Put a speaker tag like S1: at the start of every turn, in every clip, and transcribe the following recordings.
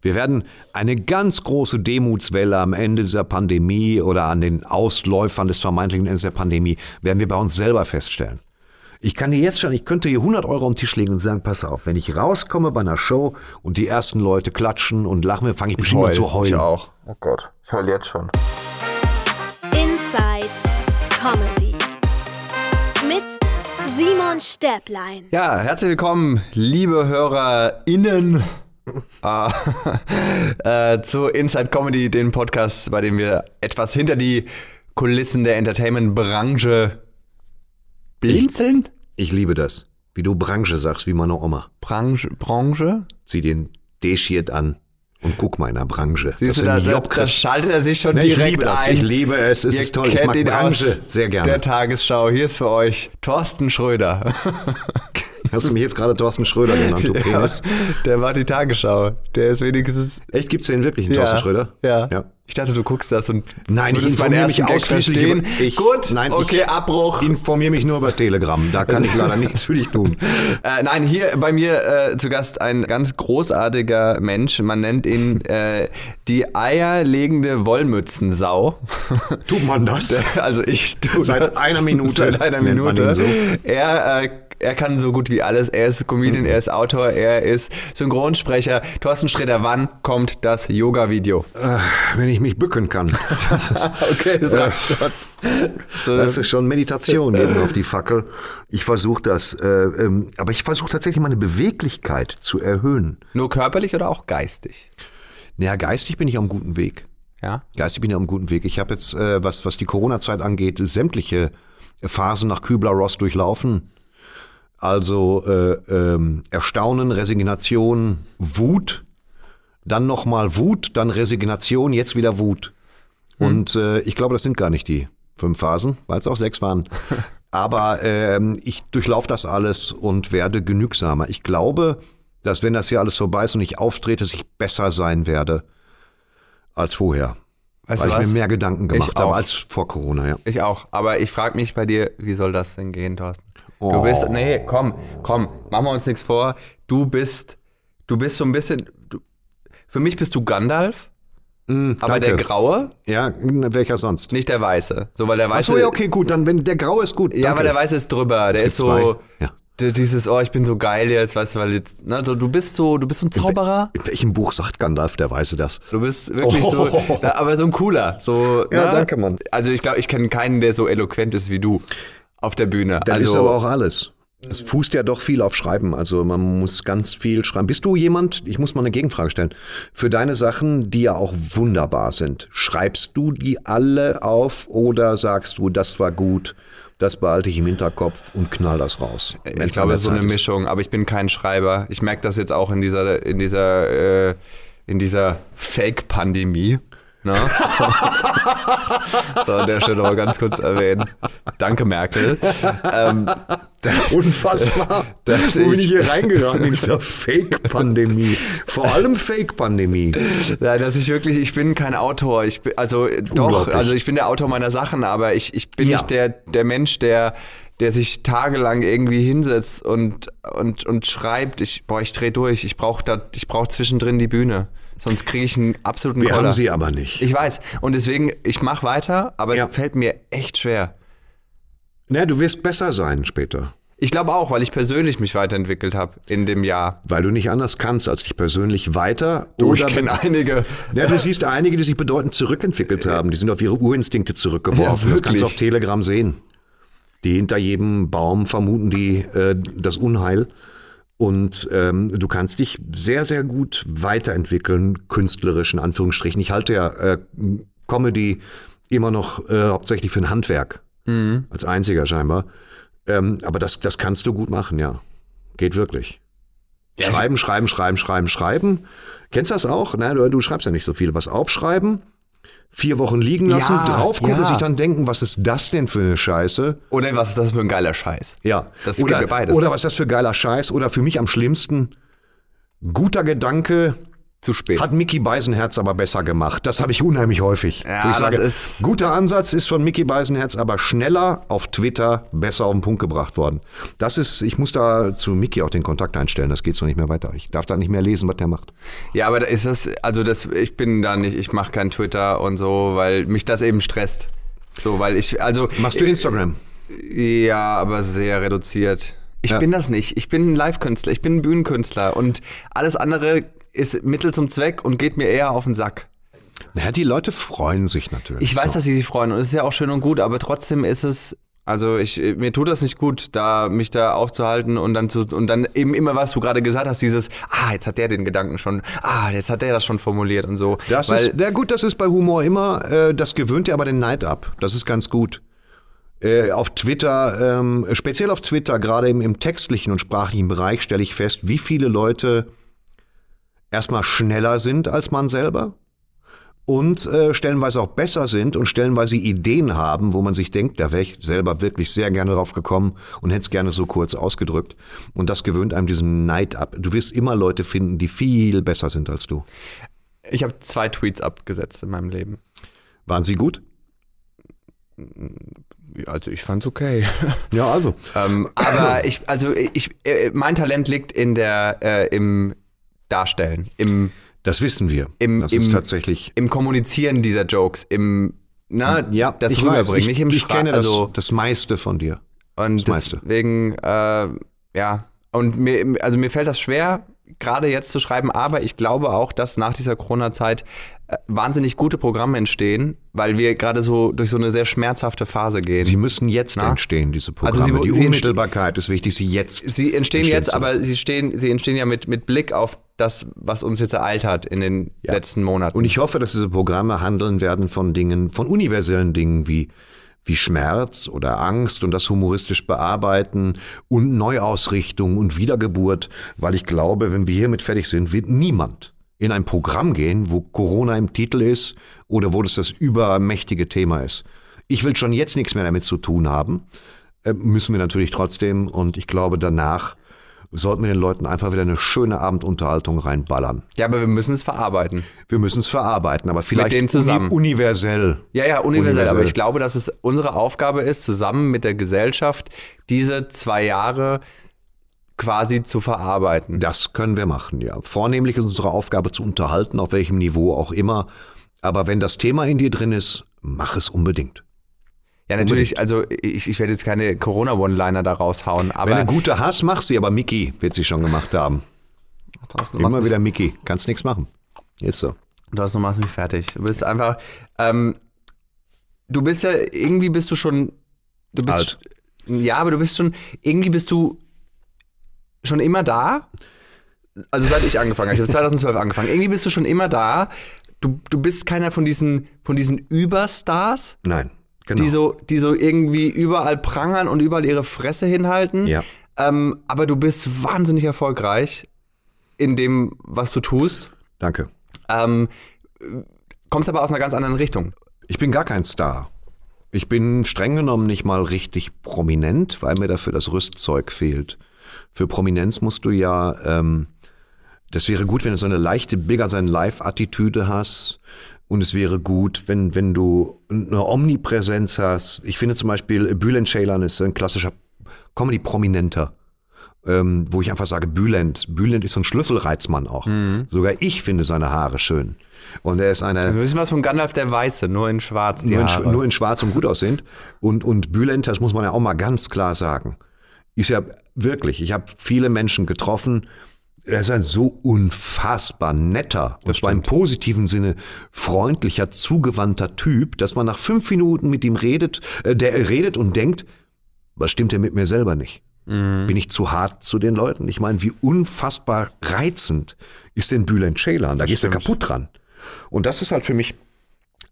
S1: Wir werden eine ganz große Demutswelle am Ende dieser Pandemie oder an den Ausläufern des vermeintlichen Endes der Pandemie, werden wir bei uns selber feststellen. Ich kann dir jetzt schon, ich könnte hier 100 Euro am Tisch legen und sagen, pass auf, wenn ich rauskomme bei einer Show und die ersten Leute klatschen und lachen, fange ich bestimmt mal zu heulen.
S2: Ich auch. Oh Gott, ich heule jetzt schon.
S3: Inside Comedy mit Simon Stäblein.
S2: Ja, herzlich willkommen, liebe HörerInnen. Äh, äh, zu Inside Comedy, den Podcast, bei dem wir etwas hinter die Kulissen der Entertainment-Branche blinzeln.
S1: Ich liebe das. Wie du Branche sagst, wie meine Oma.
S2: Branche? Branche?
S1: Zieh den D-Shirt an und guck mal in der Branche.
S2: Siehst du, da, da, schaltet er sich schon
S1: ich
S2: direkt
S1: liebe das.
S2: ein.
S1: Ich liebe es. Es
S2: Ihr
S1: ist toll. Ich
S2: kennt
S1: mag
S2: ihn
S1: Branche sehr gerne.
S2: Der Tagesschau. Hier ist für euch Thorsten Schröder.
S1: Hast du mich jetzt gerade Thorsten Schröder genannt, du Penis?
S2: der war die Tagesschau. Der ist wenigstens.
S1: Echt, gibt's den wirklich, einen Thorsten Schröder?
S2: Ja.
S1: ja.
S2: Ich dachte, du guckst das und
S1: Nein, ich informiere mich ausschließlich über... Ich,
S2: Gut,
S1: nein,
S2: okay, Abbruch.
S1: informiere mich nur über Telegram. Da kann ich leider nichts für dich tun.
S2: Äh, nein, hier bei mir äh, zu Gast ein ganz großartiger Mensch. Man nennt ihn äh, die eierlegende Wollmützensau.
S1: Tut man das?
S2: Also ich tu
S1: Seit
S2: das.
S1: einer Minute
S2: Seit einer
S1: nennt man
S2: Minute.
S1: ihn so.
S2: Er, äh, er kann so gut wie alles. Er ist Comedian, er ist Autor, er ist Synchronsprecher. Thorsten Sträter, wann kommt das Yoga-Video?
S1: Äh, wenn ich mich bücken kann. Das ist,
S2: Okay, das reicht schon.
S1: das ist schon Meditation neben auf die Fackel. Ich versuche das, äh, ähm, aber ich versuche tatsächlich meine Beweglichkeit zu erhöhen.
S2: Nur körperlich oder auch geistig?
S1: Naja, geistig bin ich einem guten Weg.
S2: Ja.
S1: Geistig bin ich einem guten Weg. Ich habe jetzt, äh, was, was die Corona-Zeit angeht, sämtliche Phasen nach Kübler-Ross durchlaufen. Also äh, ähm, Erstaunen, Resignation, Wut, dann nochmal Wut, dann Resignation, jetzt wieder Wut. Und äh, ich glaube, das sind gar nicht die fünf Phasen, weil es auch sechs waren. Aber ähm, ich durchlaufe das alles und werde genügsamer. Ich glaube, dass wenn das hier alles vorbei ist und ich auftrete, dass ich besser sein werde als vorher.
S2: Weißt
S1: weil ich
S2: was?
S1: mir mehr Gedanken gemacht habe als vor Corona, ja.
S2: Ich auch. Aber ich frage mich bei dir, wie soll das denn gehen, Thorsten? Du
S1: Oh.
S2: bist, nee, komm, komm, machen wir uns nichts vor. Du bist, du bist so ein bisschen, du, für mich bist du Gandalf, aber
S1: Mm, danke.
S2: der Graue,
S1: Ja, welcher sonst?
S2: nicht der Weiße. So, weil der Weiße,
S1: Achso, ja, okay, gut, dann wenn der Graue ist gut.
S2: ja,
S1: danke.
S2: aber der Weiße ist drüber. Der ist so,
S1: ja.
S2: dieses, oh, ich bin so geil jetzt, weißt du, weil jetzt, ne, so, du bist so, du bist so ein Zauberer.
S1: In welchem Buch sagt Gandalf, der Weiße das?
S2: Du bist wirklich so, na, aber so ein cooler. So,
S1: Ja,
S2: ne?
S1: danke, Mann.
S2: Also ich glaube, ich kenne keinen, der so eloquent ist wie du auf der Bühne.
S1: Dann
S2: also,
S1: ist aber auch alles. Es fußt ja doch viel auf Schreiben, also man muss ganz viel schreiben. Bist du jemand, ich muss mal eine Gegenfrage stellen, für deine Sachen, die ja auch wunderbar sind, schreibst du die alle auf oder sagst du, das war gut, das behalte ich im Hinterkopf und knall das raus?
S2: Ich glaube, es ist so eine Mischung, aber ich bin kein Schreiber. Ich merke das jetzt auch in dieser, in dieser, äh, in dieser Fake-Pandemie. Ne? so, an der Stelle mal ganz kurz erwähnen. Danke, Merkel. Ähm, das,
S1: Unfassbar.
S2: Dass
S1: Wo bin
S2: ich-
S1: hier reingeraten in dieser Fake-Pandemie? Vor allem Fake-Pandemie.
S2: ja, dass ich wirklich, ich bin kein Autor. Ich bin, also doch, also ich bin der Autor meiner Sachen, aber ich, ich bin
S1: Ja.
S2: nicht der, der Mensch, der, der sich tagelang irgendwie hinsetzt und, und, und schreibt. Ich, boah, ich dreh durch. Ich brauche brauche zwischendrin die Bühne. Sonst kriege ich einen absoluten
S1: Wir
S2: Koller.
S1: haben sie aber nicht.
S2: Ich weiß. Und deswegen, ich mache weiter, aber
S1: Ja.
S2: es fällt mir echt schwer.
S1: Na, du wirst besser sein später.
S2: Ich glaube auch, weil ich persönlich mich weiterentwickelt habe in dem Jahr.
S1: Weil du nicht anders kannst, als dich persönlich weiter
S2: Du,
S1: oder
S2: ich kenne einige.
S1: Ja, du siehst einige, die sich bedeutend zurückentwickelt haben. Die sind auf ihre Urinstinkte zurückgeworfen.
S2: Ja,
S1: das kannst du auf Telegram sehen. Die hinter jedem Baum vermuten die äh, das Unheil. Und ähm, du kannst dich sehr, sehr gut weiterentwickeln, künstlerisch in Anführungsstrichen. Ich halte ja äh, Comedy immer noch äh, hauptsächlich für ein Handwerk. Als einziger scheinbar. Ähm, aber das, das kannst du gut machen, ja. Geht wirklich. Schreiben, schreiben, schreiben, schreiben, schreiben. Kennst du das auch? Nein, du, du schreibst ja nicht so viel. Was aufschreiben, vier Wochen liegen lassen,
S2: Ja,
S1: drauf gucken,
S2: ja.
S1: sich dann denken, was ist das denn für eine Scheiße?
S2: Oder was ist das für ein geiler Scheiß?
S1: Ja.
S2: Das
S1: oder,
S2: gibt ja beides.
S1: Oder was ist das für geiler Scheiß? Oder für mich am schlimmsten, guter Gedanke,
S2: zu spät.
S1: Hat Mickey Beisenherz aber besser gemacht. Das habe ich unheimlich häufig.
S2: Ja,
S1: ich
S2: das
S1: sage,
S2: ist-
S1: guter Ansatz ist von Mickey Beisenherz aber schneller auf Twitter besser auf den Punkt gebracht worden. Das ist, ich muss da zu Mickey auch den Kontakt einstellen. Das geht so nicht mehr weiter. Ich darf da nicht mehr lesen, was der macht.
S2: Ja, aber da ist das, also das, ich bin da nicht, ich mache kein Twitter und so, weil mich das eben stresst. So, weil ich, also.
S1: Machst du Instagram?
S2: Ja, aber sehr reduziert. Ich
S1: Ja.
S2: bin das nicht. Ich bin ein Live-Künstler, ich bin ein Bühnenkünstler und alles andere ist Mittel zum Zweck und geht mir eher auf den Sack.
S1: Naja, die Leute freuen sich natürlich.
S2: Ich weiß,
S1: so.
S2: dass sie sich freuen und es ist ja auch schön und gut, aber trotzdem ist es. Also ich, mir tut das nicht gut, da mich da aufzuhalten und dann zu und dann eben immer was du gerade gesagt hast, dieses ah jetzt hat der den Gedanken schon, ah jetzt hat der das schon formuliert und so.
S1: Das
S2: Weil,
S1: ist, ja gut, das ist bei Humor immer, äh, das gewöhnt dir aber den Neid ab. Das ist ganz gut. Äh, auf Twitter, ähm, speziell auf Twitter, gerade im, im textlichen und sprachlichen Bereich, stelle ich fest, wie viele Leute erstmal schneller sind als man selber und äh, stellenweise auch besser sind und stellenweise Ideen haben, wo man sich denkt, da wäre ich selber wirklich sehr gerne drauf gekommen und hätte es gerne so kurz ausgedrückt. Und das gewöhnt einem diesen Neid ab. Du wirst immer Leute finden, die viel besser sind als du.
S2: ich habe zwei Tweets abgesetzt in meinem Leben.
S1: Waren sie gut?
S2: Also ich fand's okay.
S1: Ja, also.
S2: ähm, aber ich, also ich, äh, mein Talent liegt in der, äh, im Darstellen, im,
S1: Das wissen wir.
S2: Im-
S1: das ist
S2: im-
S1: tatsächlich.
S2: im Kommunizieren dieser Jokes, im, na,
S1: Ja,
S2: das
S1: ich
S2: rüberbringen,
S1: weiß. Ich,
S2: nicht im
S1: ich
S2: Schra-
S1: kenne das,
S2: also,
S1: das meiste von dir.
S2: Und
S1: Das meiste.
S2: deswegen, äh, ja, und mir, also mir fällt das schwer, gerade jetzt zu schreiben, aber ich glaube auch, dass nach dieser Corona-Zeit äh, wahnsinnig gute Programme entstehen, weil wir gerade so durch so eine sehr schmerzhafte Phase gehen.
S1: Sie müssen jetzt
S2: Na?
S1: entstehen, diese
S2: Also
S1: Programme.
S2: sie-
S1: die
S2: sie
S1: Unmittelbarkeit ist wichtig, sie jetzt.
S2: Sie entstehen
S1: entstehen
S2: jetzt, aber sie, stehen, sie entstehen ja mit, mit Blick auf das, was uns jetzt ereilt hat in den letzten Monaten.
S1: Und ich hoffe, dass diese Programme handeln werden von Dingen, von universellen Dingen wie, wie Schmerz oder Angst und das humoristisch bearbeiten und Neuausrichtung und Wiedergeburt, weil ich glaube, wenn wir hiermit fertig sind, wird niemand in ein Programm gehen, wo Corona im Titel ist oder wo das das übermächtige Thema ist. Ich will schon jetzt nichts mehr damit zu tun haben. Äh, müssen wir natürlich trotzdem. Und ich glaube, danach sollten wir den Leuten einfach wieder eine schöne Abendunterhaltung reinballern.
S2: ja, aber wir müssen es verarbeiten.
S1: Wir müssen es verarbeiten, aber vielleicht
S2: denen zusammen.
S1: Uni universell.
S2: Ja, ja, universell,
S1: Universell.
S2: aber ich glaube, dass es unsere Aufgabe ist, zusammen mit der Gesellschaft diese zwei Jahre quasi zu verarbeiten.
S1: Das können wir machen, ja. Vornehmlich ist unsere Aufgabe zu unterhalten, auf welchem Niveau auch immer. Aber wenn das Thema in dir drin ist, mach es unbedingt.
S2: Ja, natürlich, also ich, ich werde jetzt keine Corona-One-Liner da raushauen, aber
S1: Wenn du gute hast, mach sie, aber Mickey wird sie schon gemacht haben.
S2: Thorsten,
S1: Immer wieder Mickey. Kannst nichts machen. Ist so.
S2: Du hast, du machst mich fertig. Du bist einfach, ähm, du bist ja, irgendwie bist du schon, du bist,
S1: Alt.
S2: ja, aber du bist schon, irgendwie bist du schon immer da. Also seit ich angefangen habe, ich habe 2012 angefangen. Irgendwie bist du schon immer da. Du, du bist keiner von diesen, von diesen Überstars,
S1: Nein, genau.
S2: die, so, die so irgendwie überall prangern und überall ihre Fresse hinhalten.
S1: Ja.
S2: Ähm, aber du bist wahnsinnig erfolgreich in dem, was du tust.
S1: Danke.
S2: Ähm, kommst aber aus einer ganz anderen Richtung.
S1: Ich bin gar kein Star. Ich bin streng genommen nicht mal richtig prominent, weil mir dafür das Rüstzeug fehlt. Für Prominenz musst du ja, ähm, das wäre gut, wenn du so eine leichte Bigger Than Life-Attitüde hast. Und es wäre gut, wenn, wenn du eine Omnipräsenz hast. Ich finde zum Beispiel, Bülent Ceylan ist ein klassischer Comedy-Prominenter. Ähm, wo ich einfach sage, Bülent. Bülent ist so ein Schlüsselreizmann auch. Sogar ich finde seine Haare schön. Und er ist eine,
S2: Wir wissen was von Gandalf der Weiße, nur in schwarz
S1: nur in. Sch- nur in Schwarz und gut aussehend. Und, und Bülent, das muss man ja auch mal ganz klar sagen, ist ja wirklich, ich habe viele Menschen getroffen, er ist ein so unfassbar netter, und zwar im positiven Sinne freundlicher, zugewandter Typ, dass man nach fünf Minuten mit ihm redet, äh, der redet und denkt, was stimmt denn mit mir selber nicht? Bin ich zu hart zu den Leuten? Ich meine, wie unfassbar reizend ist denn Bülent Ceylan? Da gehst du kaputt dran. Und das ist halt für mich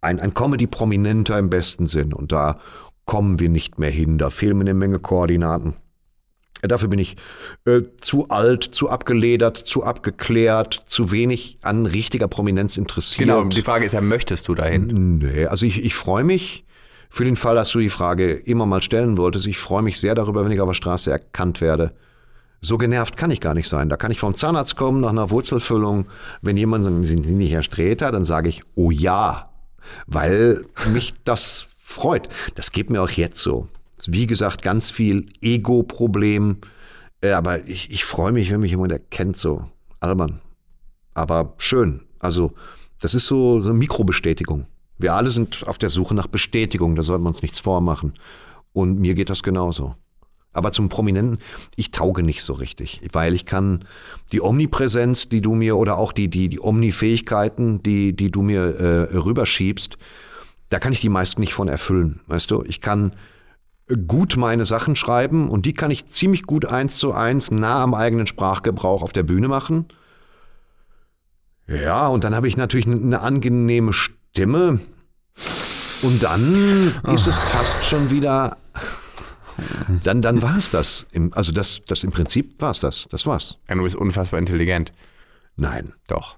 S1: ein, ein Comedy-Prominenter im besten Sinn. Und da kommen wir nicht mehr hin. Da fehlen mir eine Menge Koordinaten. Dafür bin ich äh, zu alt, zu abgeledert, zu abgeklärt, zu wenig an richtiger Prominenz interessiert.
S2: Genau, die Frage ist ja, möchtest du dahin?
S1: Nee, also ich, ich freue mich für den Fall, dass du die Frage immer mal stellen wolltest. Ich freue mich sehr darüber, wenn ich auf der Straße erkannt werde. So genervt kann ich gar nicht sein. Da kann ich vom Zahnarzt kommen nach einer Wurzelfüllung. Wenn jemand sagt, sind Sie nicht Herr Sträter, dann sage ich, oh ja, weil mich das freut. Das geht mir auch jetzt so. Wie gesagt, ganz viel Ego-Problem. Äh, aber ich, ich freue mich, wenn mich jemand erkennt, so albern. Aber schön. Also, das ist so, so eine Mikrobestätigung. Wir alle sind auf der Suche nach Bestätigung, da sollten wir uns nichts vormachen. Und mir geht das genauso. Aber zum Prominenten, ich tauge nicht so richtig, weil ich kann die Omnipräsenz, die du mir, oder auch die, die, die Omnifähigkeiten, die, die du mir äh, rüberschiebst, da kann ich die meisten nicht von erfüllen. Weißt du, ich kann gut meine Sachen schreiben und die kann ich ziemlich gut eins zu eins nah am eigenen Sprachgebrauch auf der Bühne machen. Ja, und dann habe ich natürlich eine angenehme Stimme. Und dann ist es fast schon wieder. Dann, dann war es das. Im, also das, das im Prinzip war es das. Das war's.
S2: Ja, du bist unfassbar intelligent.
S1: Nein.
S2: Doch.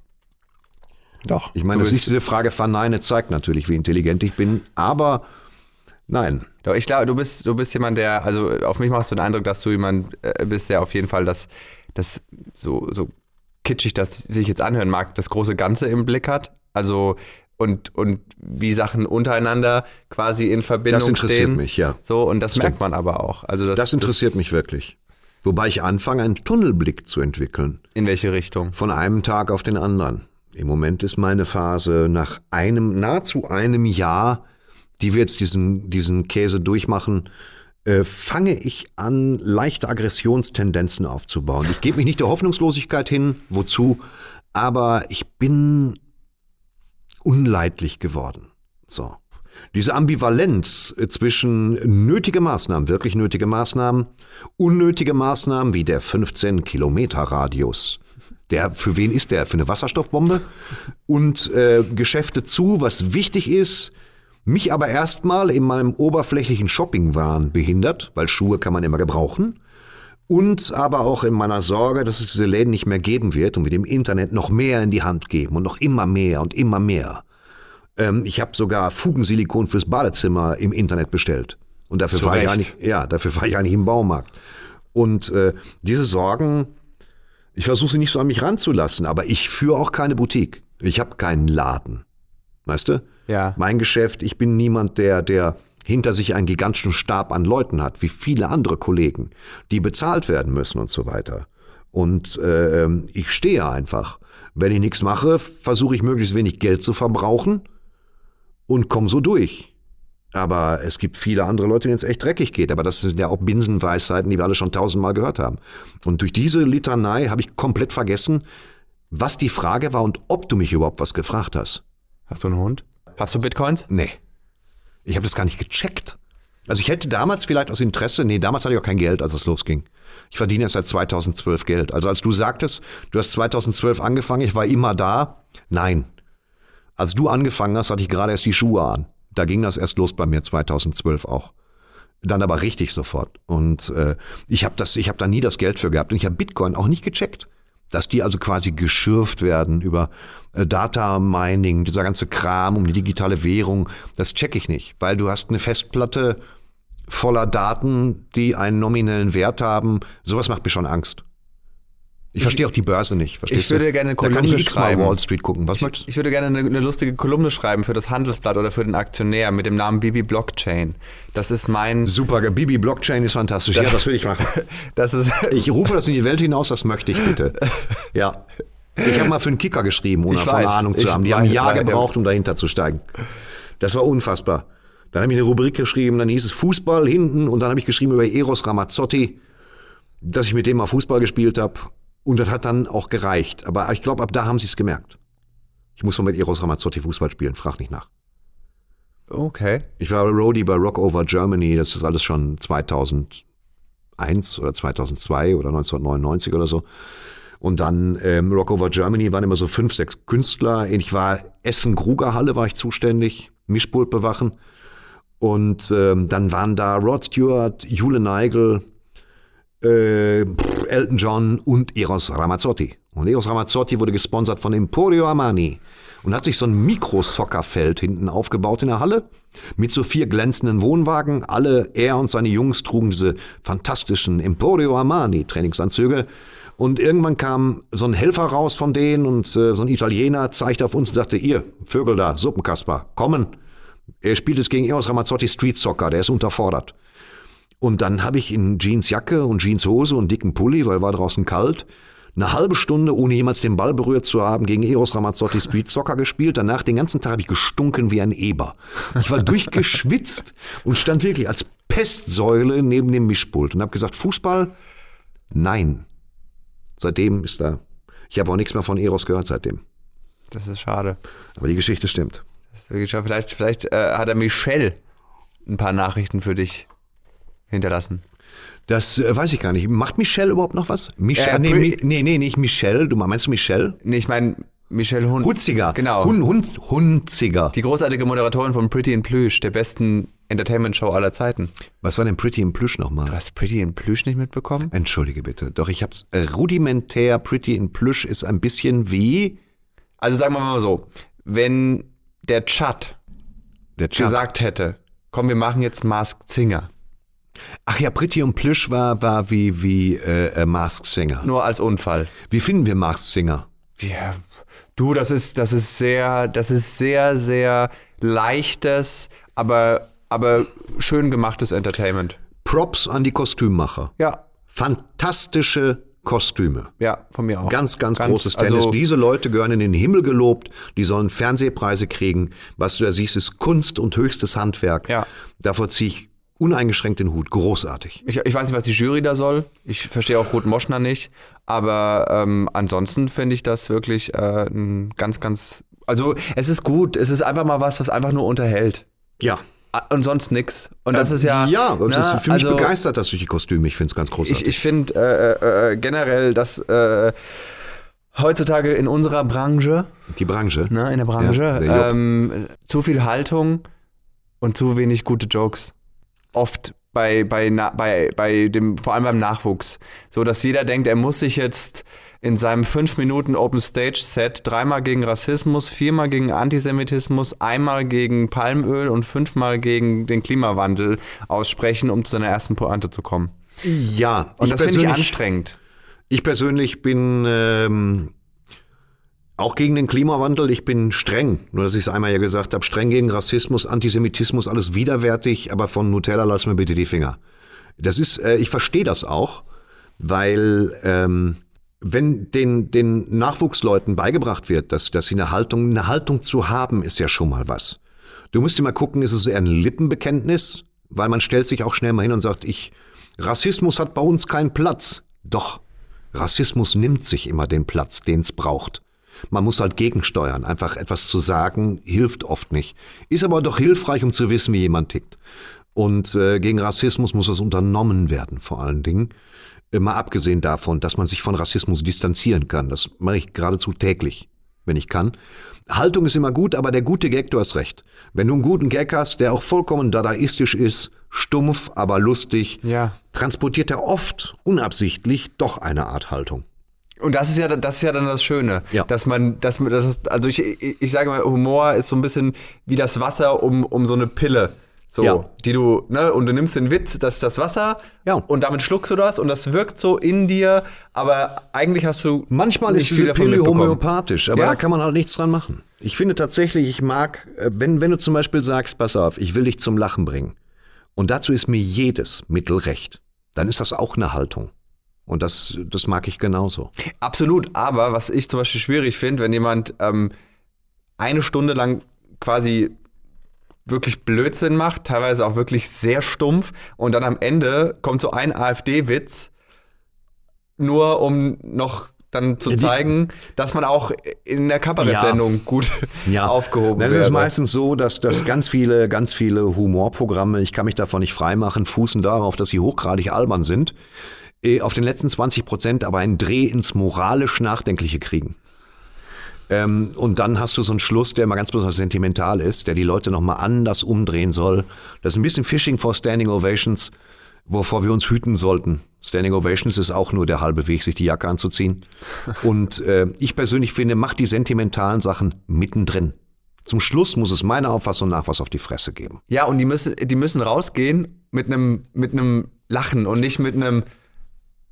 S2: Doch.
S1: Ich meine, dass ich diese Frage verneine, zeigt natürlich, wie intelligent ich bin. Aber nein.
S2: Ich glaube, du bist, du bist jemand, der, also auf mich machst du den Eindruck, dass du jemand äh, bist, der auf jeden Fall das, das so, so kitschig das sich jetzt anhören mag, das große Ganze im Blick hat. Also und, und wie Sachen untereinander quasi in Verbindung
S1: Das interessiert
S2: stehen.
S1: mich, ja.
S2: So, und das merkt
S1: Stimmt.
S2: man aber auch. Also das,
S1: Das interessiert mich wirklich. Wobei ich anfange, einen Tunnelblick zu entwickeln.
S2: In welche Richtung?
S1: Von einem Tag auf den anderen. Im Moment ist meine Phase nach einem, nahezu einem Jahr, die wir jetzt diesen, diesen Käse durchmachen, äh, fange ich an, leichte Aggressionstendenzen aufzubauen. Ich gebe mich nicht der Hoffnungslosigkeit hin, wozu, aber ich bin unleidlich geworden. So. Diese Ambivalenz äh, zwischen nötige Maßnahmen, wirklich nötige Maßnahmen, unnötige Maßnahmen wie der 15-Kilometer-Radius. Der, für wen ist der? Für eine Wasserstoffbombe? Und äh, Geschäfte zu, was wichtig ist, mich aber erstmal in meinem oberflächlichen Shoppingwahn behindert, weil Schuhe kann man immer gebrauchen. Und aber auch in meiner Sorge, dass es diese Läden nicht mehr geben wird und wir dem Internet noch mehr in die Hand geben und noch immer mehr und immer mehr. Ähm, ich habe sogar Fugensilikon fürs Badezimmer im Internet bestellt. Und dafür war ich eigentlich, ja, dafür war ich eigentlich im Baumarkt. Und äh, diese Sorgen, ich versuche sie nicht so an mich ranzulassen, aber ich führe auch keine Boutique. Ich habe keinen Laden. Weißt du?
S2: Ja.
S1: Mein Geschäft, ich bin niemand, der, der hinter sich einen gigantischen Stab an Leuten hat, wie viele andere Kollegen, die bezahlt werden müssen und so weiter. Und äh, ich stehe einfach. Wenn ich nichts mache, versuche ich möglichst wenig Geld zu verbrauchen und komme so durch. Aber es gibt viele andere Leute, denen es echt dreckig geht. Aber das sind ja auch Binsenweisheiten, die wir alle schon tausendmal gehört haben. Und durch diese Litanei habe ich komplett vergessen, was die Frage war und ob du mich überhaupt was gefragt hast.
S2: Hast du einen Hund? Hast du Bitcoins?
S1: Nee. Ich habe das gar nicht gecheckt. Also ich hätte damals vielleicht aus Interesse, nee, damals hatte ich auch kein Geld, als es losging. Ich verdiene erst seit 2012 Geld. Also als du sagtest, du hast 2012 angefangen, ich war immer da. Nein. Als du angefangen hast, hatte ich gerade erst die Schuhe an. Da ging das erst los bei mir 2012 auch. Dann aber richtig sofort. Und äh, ich habe habe da nie das Geld für gehabt und ich habe Bitcoin auch nicht gecheckt, dass die also quasi geschürft werden über äh, Data Mining, dieser ganze Kram um die digitale Währung. Das check ich nicht, weil du hast eine Festplatte voller Daten, die einen nominellen Wert haben. Sowas macht mir schon Angst. Ich verstehe auch die Börse nicht. Verstehst
S2: ich würde
S1: du?
S2: gerne eine
S1: Da kann
S2: Kolumne
S1: ich x-mal
S2: schreiben.
S1: Wall Street gucken. Was möchtest du?
S2: Ich würde gerne eine, eine lustige Kolumne schreiben für das Handelsblatt oder für den Aktionär mit dem Namen Bibi Blockchain. Das ist mein.
S1: Super, Bibi Blockchain ist fantastisch. Ja, das will ich machen.
S2: Das ist.
S1: Ich rufe das in die Welt hinaus, das möchte ich bitte. Ja. Ich habe mal für einen Kicker geschrieben, ohne
S2: Ich weiß,
S1: Ahnung zu
S2: ich
S1: haben. Die haben ein Jahr gebraucht, um dahinter zu steigen. Das war unfassbar. Dann habe ich eine Rubrik geschrieben, dann hieß es Fußball hinten und dann habe ich geschrieben über Eros Ramazzotti, dass ich mit dem mal Fußball gespielt habe. Und das hat dann auch gereicht. Aber ich glaube, ab da haben sie es gemerkt. Ich muss mal mit Eros Ramazzotti Fußball spielen, frag nicht nach.
S2: Okay.
S1: Ich war Roadie bei Rock Over Germany, das ist alles schon 2001 oder 2002 oder 1999 oder so. Und dann ähm, Rock Over Germany waren immer so fünf, sechs Künstler. Ich war Essen-Gruger-Halle war ich zuständig, Mischpult bewachen. Und ähm, dann waren da Rod Stewart, Jule Neigel, äh, Elton John und Eros Ramazzotti. Und Eros Ramazzotti wurde gesponsert von Emporio Armani. und hat sich so ein Mikrosoccerfeld hinten aufgebaut in der Halle mit so vier glänzenden Wohnwagen. Alle, er und seine Jungs trugen diese fantastischen Emporio Armani Trainingsanzüge. Und irgendwann kam so ein Helfer raus von denen und äh, so ein Italiener zeigte auf uns und sagte, ihr, Vögel da, Suppenkasper, kommen. Er spielt es gegen Eros Ramazzotti Street Soccer, der ist unterfordert. Und dann habe ich in Jeansjacke und Jeanshose und dicken Pulli, weil war draußen kalt, eine halbe Stunde, ohne jemals den Ball berührt zu haben, gegen Eros Ramazzotti Street Soccer gespielt. Danach den ganzen Tag habe ich gestunken wie ein Eber. Ich war durchgeschwitzt und stand wirklich als Pestsäule neben dem Mischpult und habe gesagt, Fußball, nein. Seitdem ist da, ich habe auch nichts mehr von Eros gehört seitdem.
S2: Das ist schade.
S1: Aber die Geschichte stimmt.
S2: Das ist wirklich schade. Vielleicht, vielleicht äh, hat er Michelle ein paar Nachrichten für dich hinterlassen.
S1: Das äh, weiß ich gar nicht. Macht Michelle überhaupt noch was? Michelle,
S2: Äh,
S1: nee,
S2: Pri-
S1: Mi- nee, nee, nicht Michelle. Du meinst du Michelle?
S2: Nee, ich meine Michelle Hund.
S1: Hutziger.
S2: Genau.
S1: Hun, Hund, Hunziger.
S2: Die großartige Moderatorin von Pretty in Plüsch, der besten Entertainment-Show aller Zeiten.
S1: Was war denn Pretty in Plüsch
S2: Du
S1: nochmal?
S2: hast Pretty in Plüsch nicht mitbekommen?
S1: Entschuldige bitte. Doch, ich hab's äh, rudimentär. Pretty in Plüsch ist ein bisschen wie
S2: Also sagen wir mal so, wenn der Chat
S1: der Chat.
S2: gesagt hätte, komm, wir machen jetzt Masked Singer,
S1: Ach ja, Pretty und Plüsch war, war wie, wie äh, äh, Masked Singer.
S2: nur als Unfall.
S1: Wie finden wir Masked Singer?
S2: Ja, du, das ist, das ist sehr, das ist sehr, sehr leichtes, aber, aber schön gemachtes Entertainment.
S1: Props an die Kostümmacher.
S2: Ja,
S1: Fantastische Kostüme.
S2: ja, von mir auch.
S1: Ganz, ganz, großes Tennis.
S2: Also,
S1: Diese Leute gehören in den Himmel gelobt. Die sollen Fernsehpreise kriegen. Was du da siehst, ist Kunst und höchstes Handwerk.
S2: Ja.
S1: Davor ziehe ich uneingeschränkt den Hut. Großartig.
S2: ich, ich weiß nicht, was die Jury da soll. Ich verstehe auch Ruth Moschner nicht. Aber ähm, ansonsten finde ich das wirklich äh, ein ganz, ganz. Also, es ist gut. Es ist einfach mal was, was einfach nur unterhält.
S1: Ja.
S2: Ah, Und sonst nix. Und das ist ja.
S1: Ja, und das
S2: ne,
S1: ist für mich
S2: also,
S1: begeistert, dass durch die Kostüme. Ich finde es ganz großartig.
S2: Ich, ich finde äh, äh, generell, dass äh, heutzutage in unserer Branche,
S1: die Branche.
S2: ne, in der Branche,
S1: Ja, der
S2: ähm, zu viel Haltung und zu wenig gute Jokes. Oft bei, bei, na, bei, bei dem, vor allem beim Nachwuchs. So dass jeder denkt, er muss sich jetzt in seinem 5 Minuten Open Stage Set dreimal gegen Rassismus, viermal gegen Antisemitismus, einmal gegen Palmöl und fünfmal gegen den Klimawandel aussprechen, um zu seiner ersten Pointe zu kommen.
S1: Ja,
S2: Und das finde ich anstrengend.
S1: Ich persönlich bin ähm, auch gegen den Klimawandel. Ich bin streng, nur dass ich es einmal ja gesagt habe, streng gegen Rassismus, Antisemitismus, alles widerwärtig, aber von Nutella lass mir bitte die Finger. Das ist, äh, ich verstehe das auch, weil ähm, wenn den, den Nachwuchsleuten beigebracht wird, dass, dass sie eine Haltung, eine Haltung zu haben, ist ja schon mal was. Du musst dir mal gucken, ist es eher ein Lippenbekenntnis, weil man stellt sich auch schnell mal hin und sagt, ich, Rassismus hat bei uns keinen Platz. Doch, Rassismus nimmt sich immer den Platz, den es braucht. Man muss halt gegensteuern. Einfach etwas zu sagen, hilft oft nicht. Ist aber doch hilfreich, um zu wissen, wie jemand tickt. Und äh, gegen Rassismus muss es unternommen werden, vor allen Dingen. Mal abgesehen davon, dass man sich von Rassismus distanzieren kann. Das mache ich geradezu täglich, wenn ich kann. Haltung ist immer gut, aber der gute Gag, du hast recht. Wenn du einen guten Gag hast, der auch vollkommen dadaistisch ist, stumpf, aber lustig,
S2: Ja.
S1: transportiert er oft unabsichtlich doch eine Art Haltung.
S2: Und das ist ja, das ist ja dann das Schöne,
S1: Ja.
S2: dass man, dass man, das, also ich, ich, sage mal, Humor ist so ein bisschen wie das Wasser um, um so eine Pille. So,
S1: Ja.
S2: die du, ne, und du nimmst den Witz, das ist das Wasser,
S1: Ja.
S2: und damit schluckst du das und das wirkt so in dir, aber eigentlich hast du.
S1: Manchmal
S2: nicht
S1: ist diese
S2: davon
S1: Pille homöopathisch, aber
S2: Ja.
S1: da kann man halt nichts dran machen. Ich finde tatsächlich, ich mag, äh, wenn, wenn du zum Beispiel sagst, pass auf, ich will dich zum Lachen bringen. Und dazu ist mir jedes Mittel recht. Dann ist das auch eine Haltung. Und das, das mag ich genauso.
S2: Absolut, aber was ich zum Beispiel schwierig finde, wenn jemand ähm, eine Stunde lang quasi wirklich Blödsinn macht, teilweise auch wirklich sehr stumpf und dann am Ende kommt so ein AfD-Witz, nur um noch dann zu
S1: Ja,
S2: zeigen, dass man auch in der Kabarettsendung gut aufgehoben
S1: Das
S2: wäre.
S1: ist meistens so, dass, dass ganz viele, ganz viele Humorprogramme, ich kann mich davon nicht freimachen, fußen darauf, dass sie hochgradig albern sind, auf den letzten 20 Prozent aber einen Dreh ins moralisch Nachdenkliche kriegen. Ähm, und dann hast du so einen Schluss, der mal ganz besonders sentimental ist, der die Leute nochmal anders umdrehen soll. Das ist ein bisschen Fishing for Standing Ovations, wovor wir uns hüten sollten. Standing Ovations ist auch nur der halbe Weg, sich die Jacke anzuziehen. Und äh, ich persönlich finde, macht die sentimentalen Sachen mittendrin. Zum Schluss muss es meiner Auffassung nach was auf die Fresse geben.
S2: Ja, und die müssen, die müssen rausgehen mit einem mit einem Lachen und nicht mit einem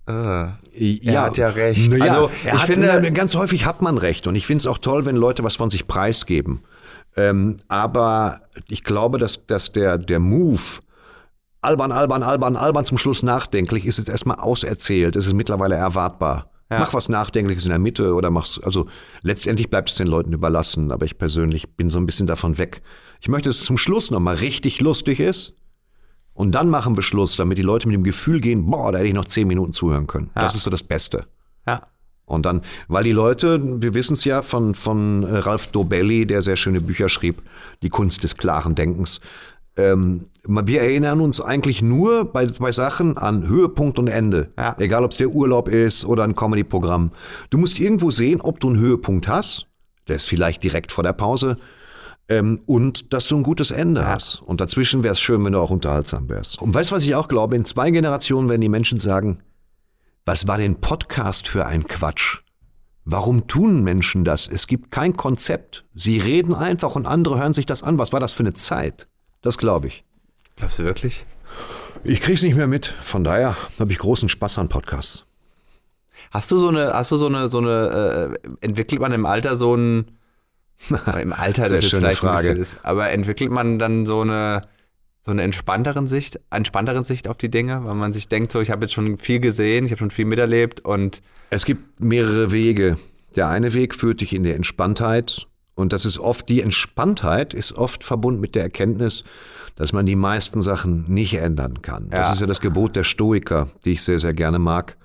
S2: äh, er hat ja recht.
S1: Naja,
S2: also ich finde,
S1: ganz häufig hat man recht. Und ich finde es auch toll, wenn Leute was von sich preisgeben. Ähm, aber ich glaube, dass, dass der, der Move, albern, albern, albern, albern zum Schluss nachdenklich, ist jetzt erstmal auserzählt. Es ist mittlerweile erwartbar.
S2: Ja.
S1: Mach was Nachdenkliches in der Mitte oder mach's, also letztendlich bleibt es den Leuten überlassen, aber ich persönlich bin so ein bisschen davon weg. Ich möchte, dass es zum Schluss nochmal richtig lustig ist und dann machen wir Schluss, damit die Leute mit dem Gefühl gehen, boah, da hätte ich noch zehn Minuten zuhören können. Das ist so das Beste.
S2: ja.
S1: Und dann, weil die Leute, wir wissen es ja von, von äh, Ralph Dobelli, der sehr schöne Bücher schrieb, Die Kunst des klaren Denkens. Ähm, wir erinnern uns eigentlich nur bei, bei Sachen an Höhepunkt und Ende.
S2: Ja.
S1: Egal, ob es der Urlaub ist oder ein Comedy-Programm. Du musst irgendwo sehen, ob du einen Höhepunkt hast. Der ist vielleicht direkt vor der Pause. Ähm, und dass du ein gutes Ende hast. Und dazwischen wäre es schön, wenn du auch unterhaltsam wärst. Und weißt du, was ich auch glaube? In zwei Generationen werden die Menschen sagen, was war denn Podcast für ein Quatsch? Warum tun Menschen das? Es gibt kein Konzept. Sie reden einfach und andere hören sich das an. Was war das für eine Zeit? Das glaube ich.
S2: Glaubst du wirklich?
S1: Ich krieg's nicht mehr mit. Von daher habe ich großen Spaß an Podcasts.
S2: Hast du so eine, hast du so eine, so eine, äh, entwickelt man im Alter so ein, im Alter,
S1: Sehr
S2: das ist
S1: schöne
S2: vielleicht
S1: Frage.
S2: ein bisschen ist, aber entwickelt man dann so eine, so eine entspannteren Sicht, entspannteren Sicht auf die Dinge, weil man sich denkt so, ich habe jetzt schon viel gesehen, ich habe schon viel miterlebt und
S1: Es gibt mehrere Wege. Der eine Weg führt dich in die Entspanntheit. Und das ist oft, die Entspanntheit ist oft verbunden mit der Erkenntnis, dass man die meisten Sachen nicht ändern kann. Das
S2: Ja.
S1: ist ja das Gebot der Stoiker, die ich sehr, sehr gerne mag.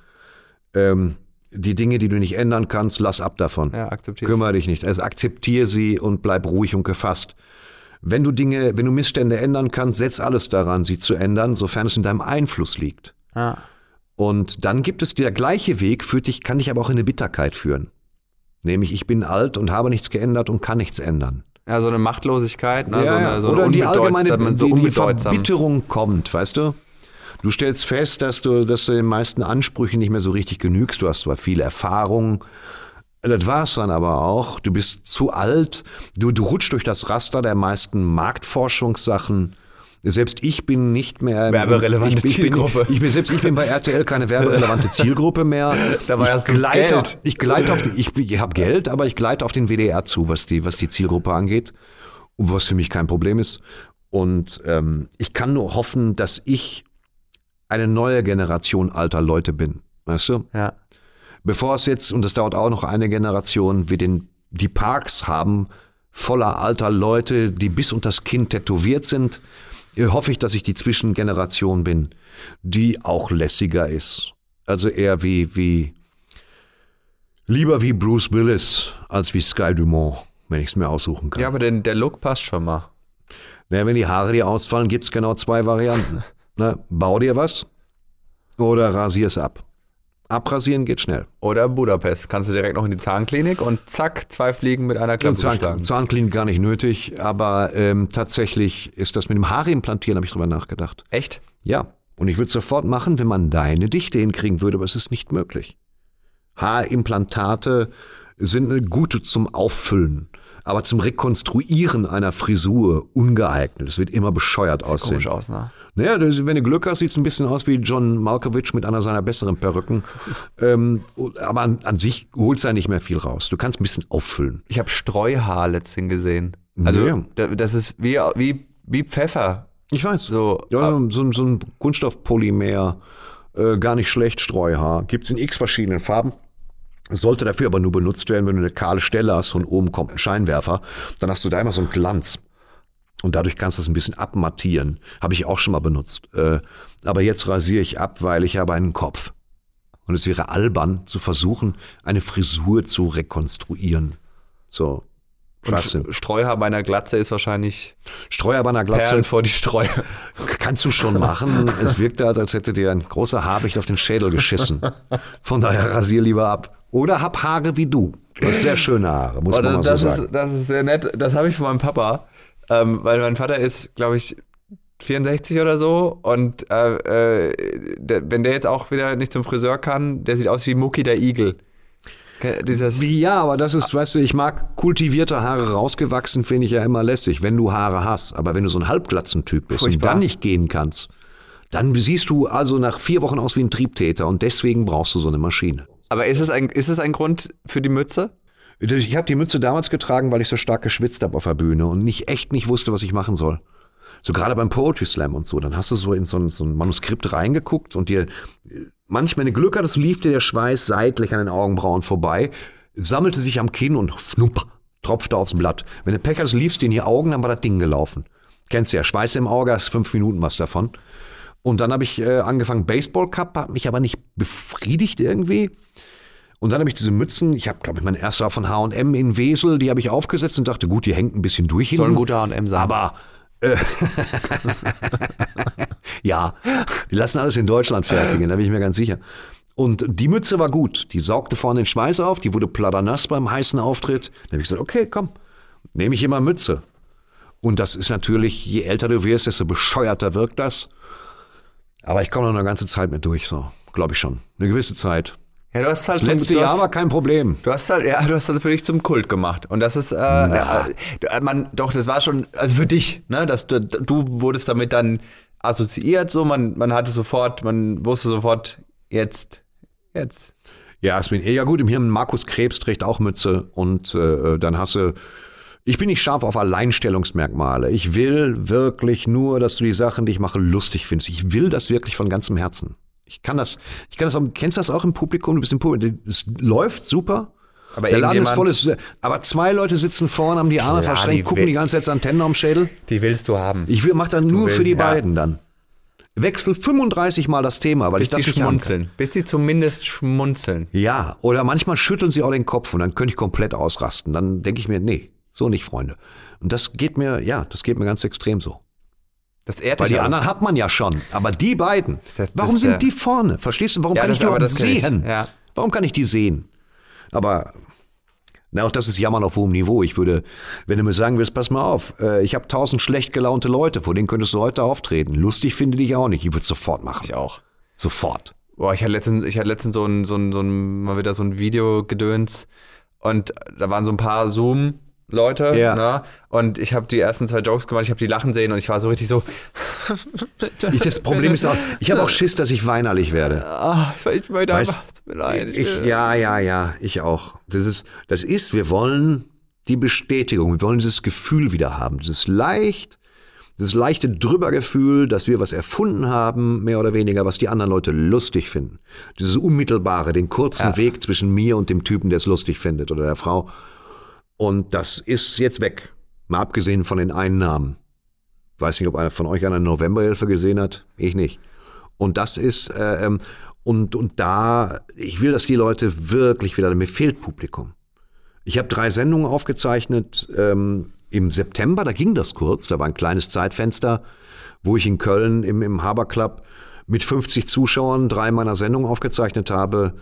S1: Ähm, die Dinge, die du nicht ändern kannst, lass ab davon.
S2: ja.
S1: Kümmere dich nicht. Also akzeptiere sie und bleib ruhig und gefasst. Wenn du Dinge, wenn du Missstände ändern kannst, setz alles daran, sie zu ändern, sofern es in deinem Einfluss liegt.
S2: Ja.
S1: Und dann gibt es der gleiche Weg, führt dich, kann dich aber auch in eine Bitterkeit führen. Nämlich, ich bin alt und habe nichts geändert und kann nichts ändern.
S2: ja, so eine Machtlosigkeit, ne? so eine, so
S1: Oder
S2: eine
S1: die
S2: Unbedeutsamkeit,
S1: allgemeine
S2: so
S1: die, die. Verbitterung kommt, weißt du? Du stellst fest, dass du, dass du den meisten Ansprüchen nicht mehr so richtig genügst. Du hast zwar viel Erfahrung, das war's dann aber auch. Du bist zu alt. Du, du rutschst durch das Raster der meisten Marktforschungssachen. Selbst ich bin nicht mehr
S2: Werberelevante
S1: ich, ich
S2: Zielgruppe.
S1: Bin, ich bin selbst ich bin bei RTL keine werberelevante Zielgruppe mehr.
S2: Dabei
S1: ich
S2: hast du
S1: gleite,
S2: Geld.
S1: Ich gleite auf ich, ich habe Geld, aber ich gleite auf den WDR zu, was die was die Zielgruppe angeht, was für mich kein Problem ist. Und ähm, ich kann nur hoffen, dass ich eine neue Generation alter Leute bin. Weißt du?
S2: Ja.
S1: Bevor es jetzt, und das dauert auch noch eine Generation, wir den, die Parks haben, voller alter Leute, die bis unter das Kinn tätowiert sind, äh, hoffe ich, dass ich die Zwischengeneration bin, die auch lässiger ist. Also eher wie, wie, lieber wie Bruce Willis als wie Sky Dumont, wenn ich es mir aussuchen kann.
S2: ja, aber den, der Look passt schon mal.
S1: Naja, wenn die Haare dir ausfallen, gibt es genau zwei Varianten. ne? Bau dir was oder rasier es ab. Abrasieren geht schnell.
S2: Oder Budapest. Kannst du direkt noch in die Zahnklinik und zack, zwei Fliegen mit einer Klappe
S1: Zahn,
S2: geschlagen.
S1: Zahnklinik gar nicht nötig, aber ähm, tatsächlich ist das mit dem Haare implantieren, habe ich drüber nachgedacht.
S2: Echt?
S1: Ja, und ich würde es sofort machen, wenn man deine Dichte hinkriegen würde, aber es ist nicht möglich. Haarimplantate sind gut zum Auffüllen, aber zum Rekonstruieren einer Frisur ungeeignet. Es wird immer bescheuert aussehen.
S2: Komisch aus, ne?
S1: Naja, das, wenn du Glück hast, sieht es ein bisschen aus wie John Malkovich mit einer seiner besseren Perücken. ähm, aber an, an sich holst du da nicht mehr viel raus. Du kannst ein bisschen auffüllen.
S2: Ich habe Streuhaar letztens gesehen. Also,
S1: Ja.
S2: da- das ist wie, wie, wie Pfeffer.
S1: Ich weiß.
S2: So,
S1: ja, so, ein- so ein Kunststoffpolymer, äh, gar nicht schlecht, Streuhaar. Gibt es in x verschiedenen Farben. Sollte dafür aber nur benutzt werden, wenn du eine kahle Stelle hast und oben kommt ein Scheinwerfer. Dann hast du da immer so einen Glanz. Und dadurch kannst du es ein bisschen abmattieren. Habe ich auch schon mal benutzt. Äh, aber jetzt rasiere ich ab, weil ich habe einen Kopf. Und es wäre albern zu versuchen, eine Frisur zu rekonstruieren. So. Schwachsinn.
S2: Und Streuhaar bei einer Glatze ist wahrscheinlich
S1: Streuer bei einer Glatze.
S2: Perlen vor die Streue.
S1: Kannst du schon machen. Es wirkt halt, als hätte dir ein großer Habicht auf den Schädel geschissen. Von daher rasier lieber ab. Oder hab Haare wie du. Du hast sehr schöne Haare, muss
S2: Oh,
S1: man mal
S2: das,
S1: so
S2: das,
S1: sagen.
S2: ist, das ist sehr nett. Das habe ich von meinem Papa. Ähm, weil mein Vater ist, glaube ich, 64 oder so. Und äh, äh, wenn der jetzt auch wieder nicht zum Friseur kann, der sieht aus wie Mucki der Igel. Dieses,
S1: Ja, aber das ist, weißt du, ich mag kultivierte Haare rausgewachsen, finde ich ja immer lässig, wenn du Haare hast. Aber wenn du so ein Halbglatzentyp bist und
S2: Furchtbar.
S1: dann nicht gehen kannst, dann siehst du also nach vier Wochen aus wie ein Triebtäter und deswegen brauchst du so eine Maschine.
S2: aber ist es, ein, ist es ein Grund für die Mütze?
S1: Ich habe die Mütze damals getragen, weil ich so stark geschwitzt habe auf der Bühne und nicht echt nicht wusste, was ich machen soll. So gerade beim Poetry Slam und so, dann hast du so in so ein, so ein Manuskript reingeguckt und dir manchmal, wenn du Glück hattest, lief dir der Schweiß seitlich an den Augenbrauen vorbei, sammelte sich am Kinn und schnupp, tropfte aufs Blatt. Wenn du Pech hattest, liefst dir in die Augen, dann war das Ding gelaufen. Kennst du ja, Schweiß im Auge, hast fünf Minuten was davon. Und dann habe ich äh, angefangen Baseball Cup, hat mich aber nicht befriedigt irgendwie. Und dann habe ich diese Mützen, ich habe, glaube ich, mein erster von H&M in Wesel, die habe ich aufgesetzt und dachte, gut, die hängt ein bisschen durch.
S2: Soll ein guter H&M sein.
S1: Aber, ja, die lassen alles in Deutschland fertigen, da bin ich mir ganz sicher. Und die Mütze war gut, die saugte vorne den Schweiß auf, die wurde platternass beim heißen Auftritt. Da habe ich gesagt, okay, komm, nehme ich immer Mütze. Und das ist natürlich, je älter du wirst, desto bescheuerter wirkt das. Aber ich komme noch eine ganze Zeit mit durch, so, glaube ich schon. Eine gewisse Zeit.
S2: Ja, du hast halt
S1: Das letzte Jahr war kein Problem.
S2: Du hast halt, ja, du hast das wirklich zum Kult gemacht. Und das ist, äh, äh, man, doch, das war schon, also für dich, ne, dass du, du wurdest damit dann assoziiert, so, man, man hatte sofort, man wusste sofort, jetzt, jetzt.
S1: Ja, es bin ja gut. Im Hirn Markus Krebs trägt auch Mütze und äh, dann hast du. Ich bin nicht scharf auf Alleinstellungsmerkmale. Ich will wirklich nur, dass du die Sachen, die ich mache, lustig findest. Ich will das wirklich von ganzem Herzen. Ich kann das, ich kann das auch, kennst du das auch im Publikum? Du bist im Publikum, es läuft super.
S2: Aber
S1: der Laden ist voll, ist, aber zwei Leute sitzen vorne, haben die Arme
S2: Klar,
S1: verschränkt,
S2: die
S1: gucken
S2: will-
S1: die ganze Zeit Antennen am Schädel.
S2: Die willst du haben.
S1: Ich will, mach dann nur
S2: willst-
S1: für die
S2: ja.
S1: beiden dann. Wechsel 35 Mal das Thema, weil
S2: bis
S1: ich das
S2: die
S1: nicht haben kann.
S2: schmunzeln. Bis die zumindest schmunzeln.
S1: Ja, oder manchmal schütteln sie auch den Kopf und dann könnte ich komplett ausrasten. Dann denke ich mir, nee, so nicht, Freunde. Und das geht mir, ja, das geht mir ganz extrem so.
S2: Das ehrt
S1: Weil die
S2: auch.
S1: anderen hat man ja schon. Aber die beiden,
S2: das- das
S1: warum
S2: der-
S1: sind die vorne? Verstehst du? Warum
S2: Ja,
S1: kann
S2: das-
S1: ich die überhaupt
S2: das ich.
S1: sehen?
S2: Ja.
S1: Warum kann ich die sehen? Aber na, auch das ist Jammern auf hohem Niveau. Ich würde, wenn du mir sagen willst, pass mal auf, äh, ich habe tausend schlecht gelaunte Leute, vor denen könntest du heute auftreten. Lustig finde ich auch nicht. Ich würde sofort machen.
S2: Ich auch.
S1: Sofort.
S2: Boah, ich hatte letztens, ich hatte letztens so ein, so ein, so ein, mal wieder so ein Video-Gedöns und da waren so ein paar Zoom-Leute,
S1: Ja.
S2: ne? Und ich habe die ersten zwei Jokes gemacht, ich habe die lachen sehen und ich war so richtig so.
S1: Ich, das Problem ist auch, ich habe auch Schiss, dass ich weinerlich werde.
S2: Ah, ich möchte
S1: Weißt-
S2: einfach, tut mir leid.
S1: Ich, ja, ja, ja, ich auch. Das ist, das ist, wir wollen die Bestätigung, wir wollen dieses Gefühl wieder haben, dieses leicht, dieses leichte Drübergefühl, dass wir was erfunden haben, mehr oder weniger, was die anderen Leute lustig finden. Dieses unmittelbare, den kurzen Weg zwischen mir und dem Typen, der es lustig findet oder der Frau. Und das ist jetzt weg. Mal abgesehen von den Einnahmen. Weiß nicht, ob einer von euch eine Novemberhilfe gesehen hat. Ich nicht. Und das ist, äh, ähm, und, und da, ich will, dass die Leute wirklich wieder, mir fehlt Publikum. Ich habe drei Sendungen aufgezeichnet ähm, im September, da ging das kurz, da war ein kleines Zeitfenster, wo ich in Köln im, im Haber Club mit 50 Zuschauern drei meiner Sendungen aufgezeichnet habe.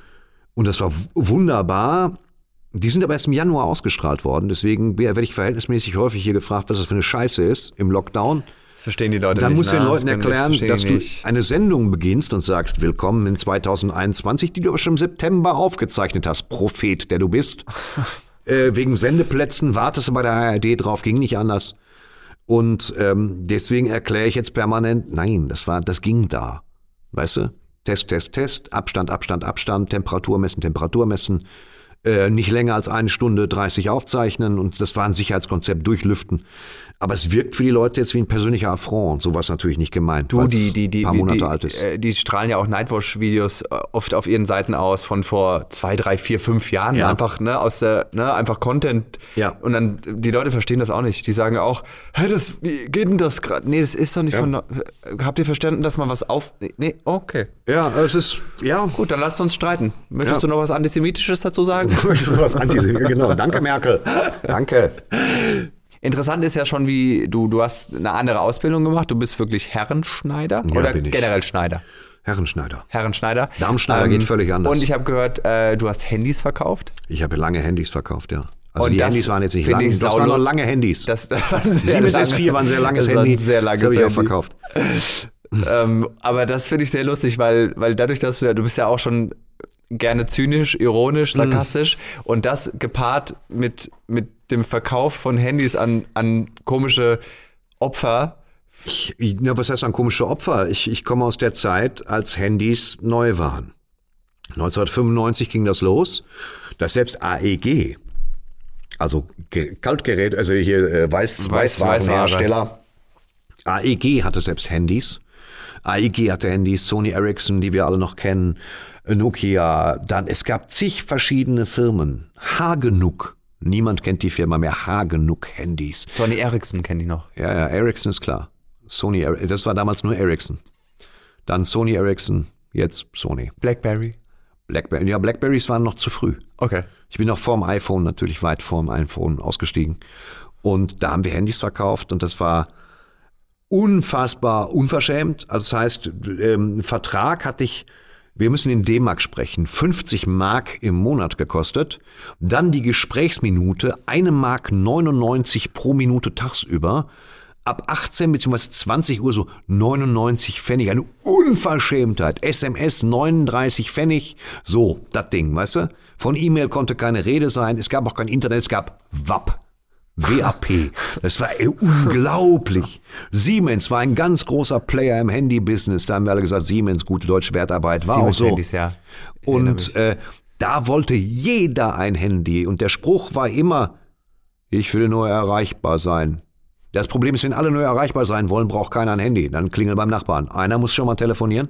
S1: Und das war wunderbar. Die sind aber erst im Januar ausgestrahlt worden, deswegen werde ich verhältnismäßig häufig hier gefragt, was das für eine Scheiße ist im Lockdown.
S2: Das verstehen die Leute
S1: Dann
S2: nicht.
S1: musst du den
S2: ne?
S1: Leuten erklären, dass du
S2: nicht.
S1: eine Sendung beginnst und sagst, willkommen in 2021, die du aber schon im September aufgezeichnet hast, Prophet, der du bist. äh, wegen Sendeplätzen wartest du bei der ARD drauf, ging nicht anders. Und ähm, deswegen erkläre ich jetzt permanent, nein, das war, das ging da. Weißt du? Test, Test, Test, Abstand, Abstand, Abstand, Temperatur messen, Temperatur messen. Äh, nicht länger als eine Stunde 30 aufzeichnen und das war ein Sicherheitskonzept durchlüften. Aber es wirkt für die Leute jetzt wie ein persönlicher Affront. So war es natürlich nicht gemeint.
S2: Du,
S1: weil's
S2: die, die, die,
S1: ein paar Monate
S2: die,
S1: alt ist.
S2: äh, die strahlen ja auch Nightwatch-Videos äh, oft auf ihren Seiten aus von vor zwei, drei, vier, fünf Jahren.
S1: Ja.
S2: Einfach, ne, aus der, ne, einfach Content.
S1: Ja.
S2: Und dann, die Leute verstehen das auch nicht. Die sagen auch, hä, das, wie geht denn das gerade? Nee, das ist doch nicht von, äh, habt ihr verstanden, dass man was auf, nee, nee, okay.
S1: Ja, es ist, ja,
S2: Gut, dann lasst uns streiten. Möchtest
S1: Ja.
S2: du noch was Antisemitisches dazu sagen?
S1: Möchtest du was Antisemitisches? Genau. Danke, Merkel. Danke.
S2: Interessant ist ja schon, wie du, du hast eine andere Ausbildung gemacht. Du bist wirklich Herrenschneider
S1: Ja,
S2: oder
S1: bin ich.
S2: generell Schneider?
S1: Herrenschneider.
S2: Herrenschneider.
S1: Darmschneider geht völlig anders.
S2: Und ich habe gehört, äh, du hast Handys verkauft.
S1: Ich habe lange Handys verkauft, ja. Also
S2: Und
S1: die Handys waren jetzt nicht lang.
S2: ich
S1: Das waren noch lange Handys.
S2: Das, das war ein sehr
S1: Siemens
S2: lange-
S1: S4 war ein sehr langes
S2: das
S1: Handy.
S2: Sehr langes
S1: das habe ich auch verkauft.
S2: ähm, aber das finde ich sehr lustig, weil, weil dadurch, dass du ja, du bist ja auch schon gerne zynisch, ironisch,
S1: Mhm.
S2: sarkastisch und das gepaart mit, mit dem Verkauf von Handys an, an komische Opfer.
S1: Ich, na, was heißt ein komische Opfer? Ich, ich komme aus der Zeit, als Handys neu waren. 1995 ging das los, dass selbst AEG, also Ge- Kaltgerät, also hier äh, Weiß,
S2: Weiß-
S1: Weißwarenhersteller, AEG hatte selbst Handys. AEG hatte Handys, Sony Ericsson, die wir alle noch kennen, Nokia. Dann, es gab zig verschiedene Firmen. Hagenuk. Niemand kennt die Firma mehr. Hagenuk Handys.
S2: Sony Ericsson kenne ich noch.
S1: Ja, ja, Ericsson ist klar. Sony, das war damals nur Ericsson. Dann Sony Ericsson, jetzt Sony.
S2: Blackberry.
S1: Blackberry, ja, Blackberries waren noch zu früh.
S2: Okay.
S1: Ich bin noch vorm iPhone, natürlich weit vorm iPhone ausgestiegen. Und da haben wir Handys verkauft und das war unfassbar unverschämt. Also das heißt, ähm, Vertrag hatte ich, wir müssen in D-Mark sprechen, 50 Mark im Monat gekostet. Dann die Gesprächsminute, eine Mark 99 pro Minute tagsüber. Ab 18 bzw. 20 Uhr so 99 Pfennig, eine Unverschämtheit. SMS 39 Pfennig, so, das Ding, weißt du? Von E-Mail konnte keine Rede sein, es gab auch kein Internet, es gab WAP. WAP. Das war unglaublich. Siemens war ein ganz großer Player im Handy-Business. Da haben wir alle gesagt, Siemens, gute deutsche Wertarbeit, war
S2: Siemens
S1: auch so.
S2: Handys, ja. Ich
S1: Und äh, da wollte jeder ein Handy. Und der Spruch war immer, ich will nur erreichbar sein. Das Problem ist, wenn alle nur erreichbar sein wollen, braucht keiner ein Handy. Dann klingelt beim Nachbarn. Einer muss schon mal telefonieren.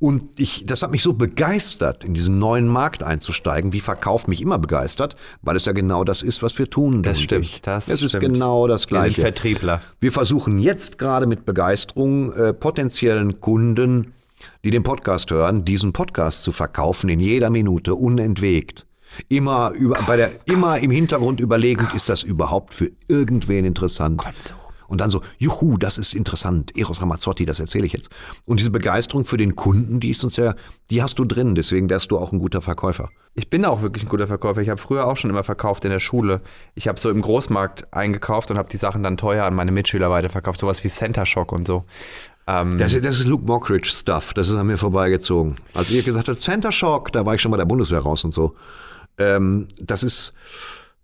S1: Und ich, das hat mich so begeistert, in diesen neuen Markt einzusteigen, wie Verkauf mich immer begeistert, weil es ja genau das ist, was wir tun.
S2: Das stimmt,
S1: ich.
S2: das
S1: es ist genau das
S2: Wir sind
S1: Gleiche.
S2: Vertriebler.
S1: Wir versuchen jetzt gerade mit Begeisterung äh, potenziellen Kunden, die den Podcast hören, diesen Podcast zu verkaufen in jeder Minute unentwegt. Immer über, bei der, immer im Hintergrund überlegend, ist das überhaupt für irgendwen interessant? Und dann so, juhu, das ist interessant. Eros Ramazzotti, das erzähle ich jetzt. Und diese Begeisterung für den Kunden, die ist uns ja, die hast du drin. Deswegen wärst du auch ein guter Verkäufer.
S2: Ich bin auch wirklich ein guter Verkäufer. Ich habe früher auch schon immer verkauft in der Schule. Ich habe so im Großmarkt eingekauft und habe die Sachen dann teuer an meine Mitschüler weiterverkauft. Sowas wie Center Shock und so. Ähm,
S1: Das, ist- das ist Luke Mockridge Stuff. Das ist an mir vorbeigezogen. Als ihr gesagt habt, Center Shock, da war ich schon bei der Bundeswehr raus und so. Ähm, das ist,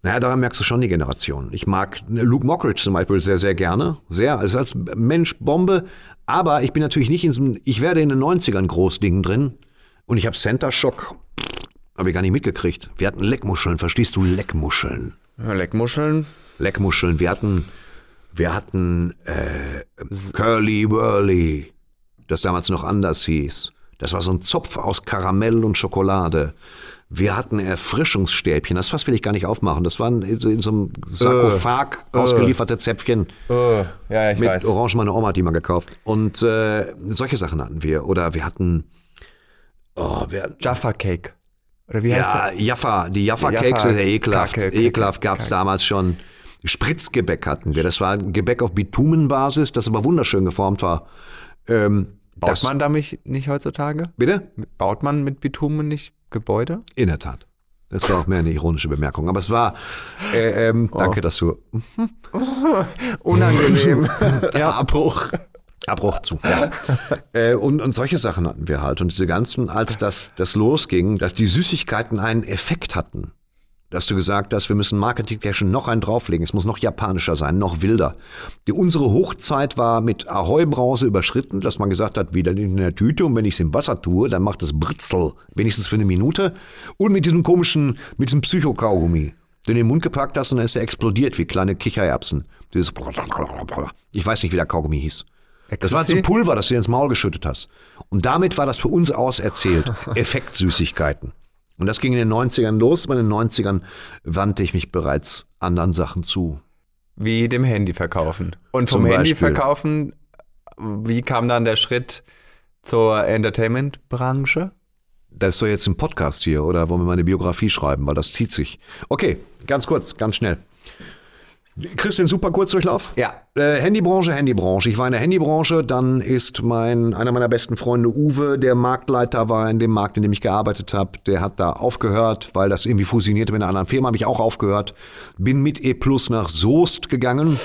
S1: naja, daran merkst du schon die Generation. Ich mag Luke Mockridge zum Beispiel sehr, sehr gerne. Sehr, also als Mensch Bombe. Aber ich bin natürlich nicht in diesem, ich werde in den 90ern Großding drin. Und ich habe Center Shock, habe ich gar nicht mitgekriegt. Wir hatten Leckmuscheln, verstehst du? Leckmuscheln.
S2: Leckmuscheln.
S1: Leckmuscheln. Wir hatten, wir hatten äh, Curly Whirly, das damals noch anders hieß. Das war so ein Zopf aus Karamell und Schokolade. Wir hatten Erfrischungsstäbchen, das Fass will ich gar nicht aufmachen. Das waren in so in so einem Sarkophag ausgelieferte Zäpfchen
S2: ja, ja, ich
S1: mit Orange, meine Oma hat die mal gekauft. Und äh, solche Sachen hatten wir. Oder wir hatten, oh, wir hatten
S2: Jaffa Cake. Oder wie heißt
S1: ja,
S2: der?
S1: Jaffa, die Jaffa Cakes sind ja ekelhaft.
S2: Kacke,
S1: ekelhaft gab es damals schon. Spritzgebäck hatten wir. Das war ein Gebäck auf Bitumenbasis, das aber wunderschön geformt war. Ähm,
S2: Baut
S1: das,
S2: man damit nicht heutzutage?
S1: Bitte?
S2: Baut man mit Bitumen nicht Gebäude?
S1: In der Tat. Das war auch mehr eine ironische Bemerkung. Aber es war, äh, ähm,
S2: Oh.
S1: danke, dass du
S2: Unangenehm.
S1: Ja.
S2: Abbruch.
S1: Abbruch zu. Ja. äh, und, und solche Sachen hatten wir halt. Und diese ganzen, als das, das losging, dass die Süßigkeiten einen Effekt hatten. Dass du gesagt hast, wir müssen Marketingtechnisch noch einen drauflegen. Es muss noch japanischer sein, noch wilder. Die, unsere Hochzeit war mit Ahoi-Brause überschritten, dass man gesagt hat, wieder in der Tüte und wenn ich es im Wasser tue, dann macht es Britzel. Wenigstens für eine Minute. Und mit diesem komischen, mit diesem Psychokaugummi. Den du in den Mund gepackt hast und dann ist er explodiert wie kleine Kichererbsen. Dieses ich weiß nicht, wie der Kaugummi hieß. Das war zu Pulver, das du dir ins Maul geschüttet hast. Und damit war das für uns auserzählt. Effektsüßigkeiten. Und das ging in den 90ern los. Bei den 90ern wandte ich mich bereits anderen Sachen zu.
S2: Wie dem Handy verkaufen. Und vom Handy verkaufen, wie kam dann der Schritt zur Entertainment-Branche?
S1: Das ist doch jetzt ein Podcast hier, oder wollen wir mal eine Biografie schreiben, weil das zieht sich. Okay, ganz kurz, ganz schnell. Christian, super Kurzdurchlauf.
S2: Ja.
S1: Äh, Handybranche, Handybranche. Ich war in der Handybranche, dann ist mein, einer meiner besten Freunde Uwe, der Marktleiter war in dem Markt, in dem ich gearbeitet habe, der hat da aufgehört, weil das irgendwie fusionierte mit einer anderen Firma, habe ich auch aufgehört. Bin mit E Plus nach Soest gegangen.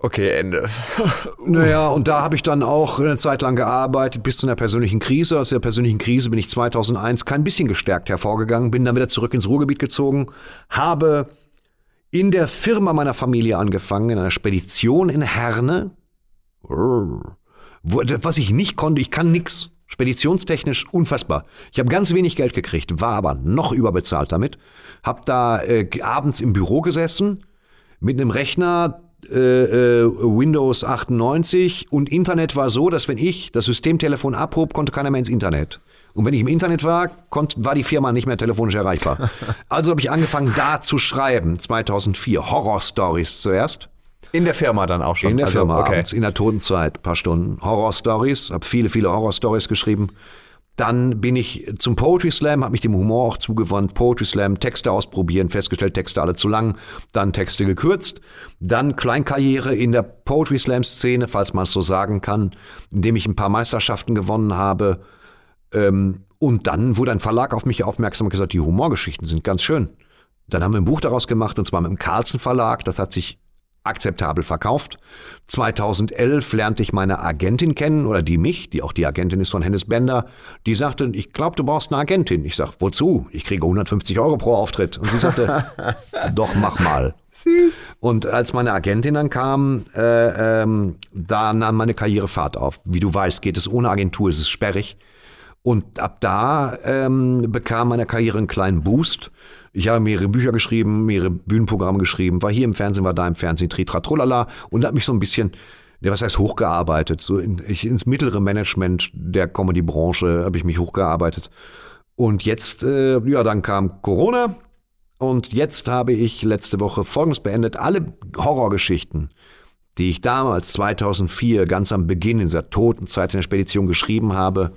S2: Okay, Ende.
S1: Naja, und da habe ich dann auch eine Zeit lang gearbeitet, bis zu einer persönlichen Krise. Aus der persönlichen Krise bin ich 2001 kein bisschen gestärkt hervorgegangen, bin dann wieder zurück ins Ruhrgebiet gezogen, habe in der Firma meiner Familie angefangen, in einer Spedition in Herne. Was ich nicht konnte, ich kann nix. Speditionstechnisch unfassbar. Ich habe ganz wenig Geld gekriegt, war aber noch überbezahlt damit. Hab da äh, abends im Büro gesessen mit einem Rechner, äh, äh, Windows 98 und Internet war so, dass wenn ich das Systemtelefon abhob, konnte keiner mehr ins Internet. Und wenn ich im Internet war, konnt, war die Firma nicht mehr telefonisch erreichbar. Also habe ich angefangen, da zu schreiben, 2004. Horror-Stories zuerst.
S2: In der Firma dann auch schon.
S1: In der
S2: Also,
S1: Firma,
S2: Okay.
S1: abends, in der Totenzeit, paar Stunden. Horror-Stories, habe viele, viele Horror-Stories geschrieben. Dann bin ich zum Poetry Slam, habe mich dem Humor auch zugewandt. Poetry Slam, Texte ausprobieren, festgestellt, Texte alle zu lang, dann Texte gekürzt. Dann Kleinkarriere in der Poetry Slam-Szene, falls man es so sagen kann, indem ich ein paar Meisterschaften gewonnen habe. Ähm, und dann wurde ein Verlag auf mich aufmerksam und gesagt, die Humorgeschichten sind ganz schön. Dann haben wir ein Buch daraus gemacht, und zwar mit dem Carlsen Verlag. Das hat sich akzeptabel verkauft. 2011 lernte ich meine Agentin kennen, oder die mich, die auch die Agentin ist von Hennes Bender. Die sagte, ich glaube, du brauchst eine Agentin. Ich sag, wozu? Ich kriege 150 Euro pro Auftritt. Und sie sagte, doch, mach mal. Und als meine Agentin dann kam, äh, ähm, da nahm meine Karriere Fahrt auf. Wie du weißt, geht es ohne Agentur, ist es sperrig. Und ab da ähm, bekam meine Karriere einen kleinen Boost. Ich habe mehrere Bücher geschrieben, mehrere Bühnenprogramme geschrieben, war hier im Fernsehen, war da im Fernsehen, Tritra Trollala und habe mich so ein bisschen, was heißt hochgearbeitet, so in, ich, ins mittlere Management der Comedy-Branche habe ich mich hochgearbeitet. Und jetzt, äh, ja, dann kam Corona und jetzt habe ich letzte Woche Folgendes beendet. Alle Horrorgeschichten, die ich damals 2004 ganz am Beginn in dieser toten Zeit in der Spedition geschrieben habe,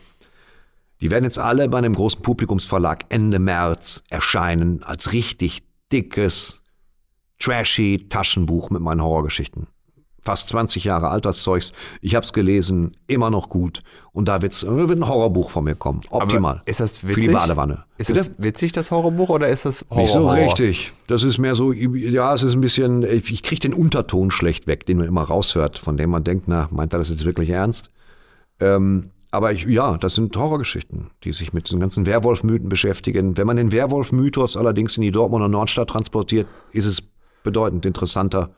S1: die werden jetzt alle bei einem großen Publikumsverlag Ende März erscheinen als richtig dickes, trashy Taschenbuch mit meinen Horrorgeschichten. Fast 20 Jahre alt das Zeugs. Ich habe es gelesen, immer noch gut. Und da wird's, wird ein Horrorbuch von mir kommen. Optimal.
S2: Aber ist das
S1: Für
S2: witzig?
S1: die Badewanne.
S2: Ist
S1: Bitte?
S2: das witzig, das Horrorbuch, oder ist das Horror?
S1: Nicht so
S2: Horror?
S1: richtig. Das ist mehr so, ja, es ist ein bisschen, ich kriege den Unterton schlecht weg, den man immer raushört, von dem man denkt, na, meint er das jetzt wirklich ernst? Ähm, aber ich, ja, das sind Horrorgeschichten, die sich mit diesen ganzen Werwolf-Mythen beschäftigen. Wenn man den Werwolf-Mythos allerdings in die Dortmunder Nordstadt transportiert, ist es bedeutend interessanter.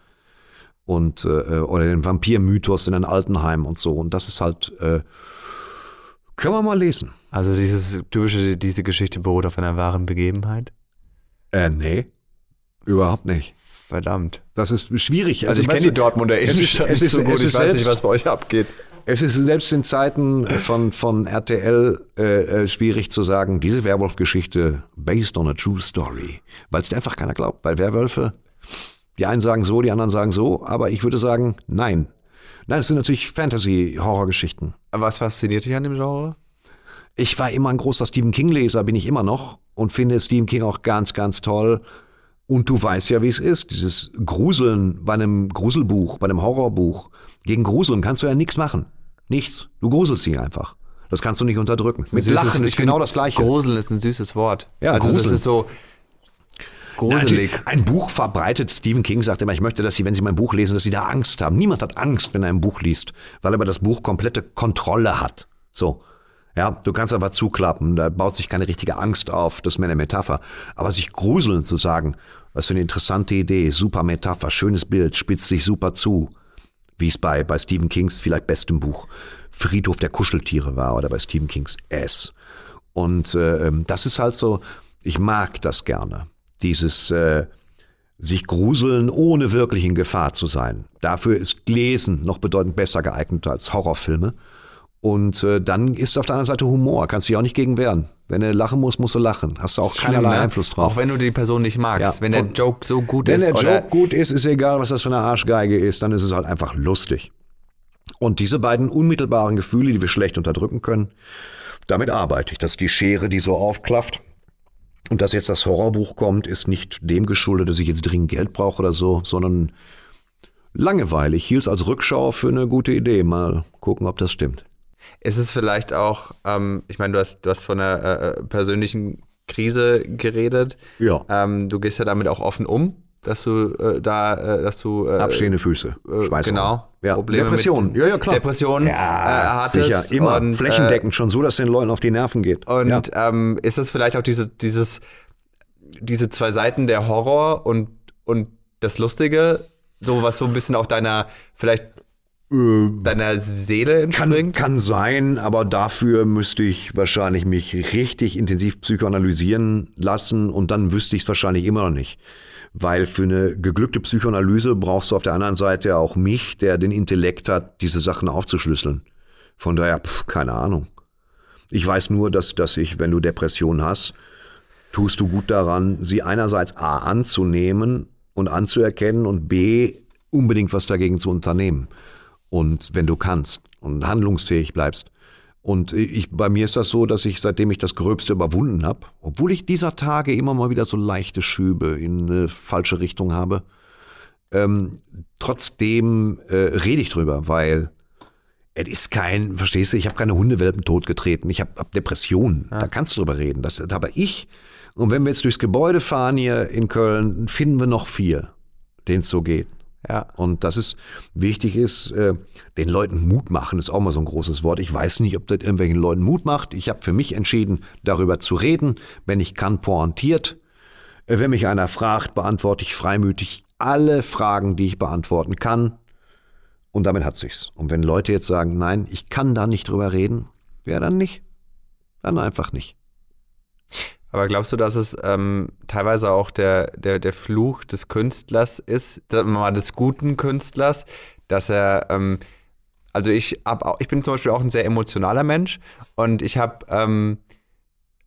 S1: Und, äh, oder den Vampir-Mythos in den Altenheim und so. Und das ist halt, äh, können wir mal lesen.
S2: Also dieses typische, diese Geschichte beruht auf einer wahren Begebenheit?
S1: Äh, nee. Überhaupt nicht.
S2: Verdammt.
S1: Das ist schwierig.
S2: Also ich
S1: weißt
S2: kenne die Dortmunder Innenstadt nicht so gut. Ich weiß nicht,
S1: selbst-
S2: was bei euch abgeht.
S1: Es ist selbst in Zeiten von, von RTL äh, äh, schwierig zu sagen, diese Werwolf-Geschichte based on a true story. Weil es dir einfach keiner glaubt. Weil Werwölfe, die einen sagen so, die anderen sagen so, aber ich würde sagen, nein. Nein, es sind natürlich Fantasy-Horrorgeschichten.
S2: Was fasziniert dich an dem Genre?
S1: Ich war immer ein großer Stephen King-Leser, bin ich immer noch und finde Stephen King auch ganz, ganz toll. Und du weißt ja, wie es ist. Dieses Gruseln bei einem Gruselbuch, bei einem Horrorbuch. Gegen Gruseln kannst du ja nichts machen. Nichts. Du gruselst sie einfach. Das kannst du nicht unterdrücken. Mit
S2: Süßes-
S1: Lachen ist genau das Gleiche.
S2: Gruseln ist ein süßes Wort.
S1: Ja,
S2: also das
S1: Gruseln.
S2: ist so gruselig.
S1: Natürlich, Ein Buch verbreitet, Stephen King sagt immer, ich möchte, dass Sie, wenn Sie mein Buch lesen, dass Sie da Angst haben. Niemand hat Angst, wenn er ein Buch liest, weil er über das Buch komplette Kontrolle hat. So. Ja, du kannst aber zuklappen, da baut sich keine richtige Angst auf, das ist mehr eine Metapher. Aber sich gruseln zu sagen, was für eine interessante Idee, super Metapher, schönes Bild, spitzt sich super zu. Wie es bei, bei Stephen Kings vielleicht bestem Buch Friedhof der Kuscheltiere war oder bei Stephen Kings S. Und äh, das ist halt so, ich mag das gerne. Dieses äh, sich gruseln, ohne wirklich in Gefahr zu sein. Dafür ist Lesen noch bedeutend besser geeignet als Horrorfilme. Und äh, dann ist auf der anderen Seite Humor, kannst du dich auch nicht gegen wehren. Wenn du lachen musst, musst du lachen. Hast du auch keinerlei
S2: Schlimm, ne?
S1: Einfluss drauf.
S2: Auch wenn du die Person nicht magst.
S1: Ja,
S2: wenn der Joke so gut
S1: Wenn
S2: ist.
S1: der
S2: oder
S1: Joke gut ist, ist egal, was das für eine Arschgeige ist, dann ist es halt einfach lustig. Und diese beiden unmittelbaren Gefühle, die wir schlecht unterdrücken können, damit arbeite ich. Das ist die Schere, die so aufklafft. Und dass jetzt das Horrorbuch kommt, ist nicht dem geschuldet, dass ich jetzt dringend Geld brauche oder so, sondern Langeweile. Ich hielt es als Rückschau für eine gute Idee. Mal gucken, ob das stimmt.
S2: Ist es vielleicht auch, ähm, ich meine, du hast, du hast von einer äh, persönlichen Krise geredet.
S1: Ja.
S2: Ähm, du gehst ja damit auch offen um, dass du äh, da, äh, dass du äh,
S1: Abstehende Füße,
S2: äh,
S1: Schweißausbrüche.
S2: genau.
S1: Ja.
S2: Probleme
S1: Depression,
S2: mit
S1: ja, ja, klar.
S2: Depression äh, hattest
S1: sicher, immer.
S2: und, äh,
S1: Flächendeckend, schon so, dass den Leuten auf die Nerven geht.
S2: Und
S1: ja.
S2: ähm, ist das vielleicht auch diese, dieses, diese zwei Seiten der Horror und, und das Lustige, so was so ein bisschen auch deiner, vielleicht deiner Seele
S1: Äh, Kann,
S2: entspringt?
S1: kann sein, aber dafür müsste ich wahrscheinlich mich richtig intensiv psychoanalysieren lassen und dann wüsste ich es wahrscheinlich immer noch nicht. Weil für eine geglückte Psychoanalyse brauchst du auf der anderen Seite auch mich, der den Intellekt hat, diese Sachen aufzuschlüsseln. Von daher, pf, keine Ahnung. Ich weiß nur, dass, dass ich, wenn du Depression hast, tust du gut daran, sie einerseits A anzunehmen und anzuerkennen und B unbedingt was dagegen zu unternehmen. Und wenn du kannst und handlungsfähig bleibst. Und ich, bei mir ist das so, dass ich, seitdem ich das Gröbste überwunden habe, obwohl ich dieser Tage immer mal wieder so leichte Schübe in eine falsche Richtung habe, ähm, trotzdem äh, rede ich drüber, weil es ist kein, verstehst du, ich habe keine Hundewelpen totgetreten, ich habe hab Depressionen, da kannst du drüber reden. Das, habe ich. Und wenn wir jetzt durchs Gebäude fahren hier in Köln, finden wir noch vier, denen es so geht.
S2: Ja.
S1: Und das ist wichtig ist, äh, den Leuten Mut machen, ist auch mal so ein großes Wort. Ich weiß nicht, ob das irgendwelchen Leuten Mut macht. Ich habe für mich entschieden, darüber zu reden, wenn ich kann, pointiert. Äh, wenn mich einer fragt, beantworte ich freimütig alle Fragen, die ich beantworten kann. Und damit hat sich's. Und wenn Leute jetzt sagen, nein, ich kann da nicht drüber reden, ja, dann nicht. Dann einfach nicht.
S2: Aber glaubst du, dass es ähm, teilweise auch der, der, der Fluch des Künstlers ist, mal des guten Künstlers, dass er, ähm, also ich hab auch, ich bin zum Beispiel auch ein sehr emotionaler Mensch und ich habe ähm,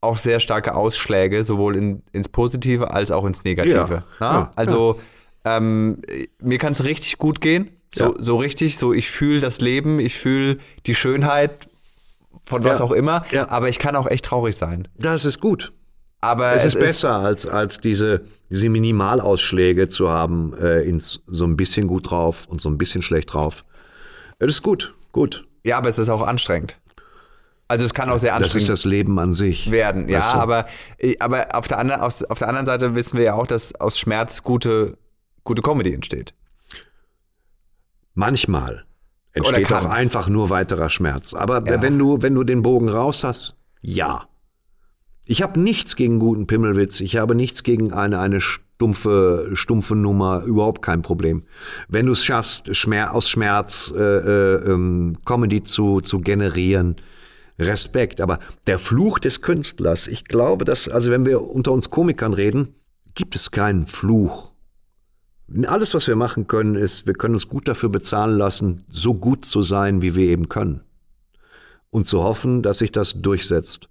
S2: auch sehr starke Ausschläge, sowohl in, ins Positive als auch ins Negative.
S1: Ja,
S2: Na?
S1: ja,
S2: also ähm, mir kann es richtig gut gehen, so,
S1: Ja.
S2: so richtig, so ich fühle das Leben, ich fühle die Schönheit von was
S1: Ja.
S2: auch immer,
S1: Ja.
S2: aber ich kann auch echt traurig sein.
S1: Das ist gut.
S2: Aber
S1: Es ist besser, als, als diese, diese Minimalausschläge zu haben, äh, ins, so ein bisschen gut drauf und so ein bisschen schlecht drauf. Das ist gut, gut.
S2: Ja, aber es ist auch anstrengend. Also es kann auch sehr
S1: Das ist
S2: anstrengend
S1: das Leben an sich.
S2: werden. Ja,
S1: Weißt du?
S2: aber, aber auf, der anderen, aus, auf der anderen Seite wissen wir ja auch, dass aus Schmerz gute, gute Comedy entsteht.
S1: Manchmal entsteht auch einfach nur weiterer Schmerz. Aber wenn, du, wenn du den Bogen raus hast, ja. Ich habe nichts gegen guten Pimmelwitz. Ich habe nichts gegen eine, eine stumpfe, stumpfe Nummer. Überhaupt kein Problem. Wenn du es schaffst, Schmer aus Schmerz äh, äh, ähm, Comedy zu, zu generieren, Respekt. Aber der Fluch des Künstlers, ich glaube, dass, also wenn wir unter uns Komikern reden, gibt es keinen Fluch. Alles, was wir machen können, ist, wir können uns gut dafür bezahlen lassen, so gut zu sein, wie wir eben können. Und zu hoffen, dass sich das durchsetzt.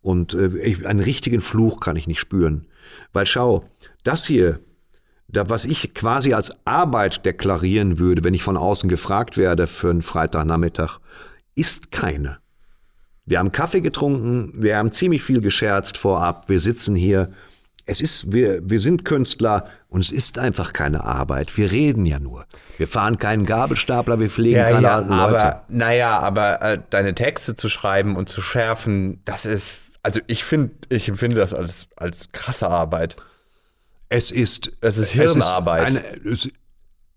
S1: Und äh, ich, einen richtigen Fluch kann ich nicht spüren. Weil schau, das hier, da, was ich quasi als Arbeit deklarieren würde, wenn ich von außen gefragt werde für einen Freitagnachmittag, ist keine. Wir haben Kaffee getrunken, wir haben ziemlich viel gescherzt vorab, wir sitzen hier. Es ist, wir, wir sind Künstler und es ist einfach keine Arbeit. Wir reden ja nur. Wir fahren keinen Gabelstapler, wir pflegen keine alten Leute.
S2: aber naja, aber äh, deine Texte zu schreiben und zu schärfen, das ist, also ich finde, ich empfinde das als, als krasse Arbeit.
S1: Es ist,
S2: Es ist Hirnarbeit.
S1: eine, es,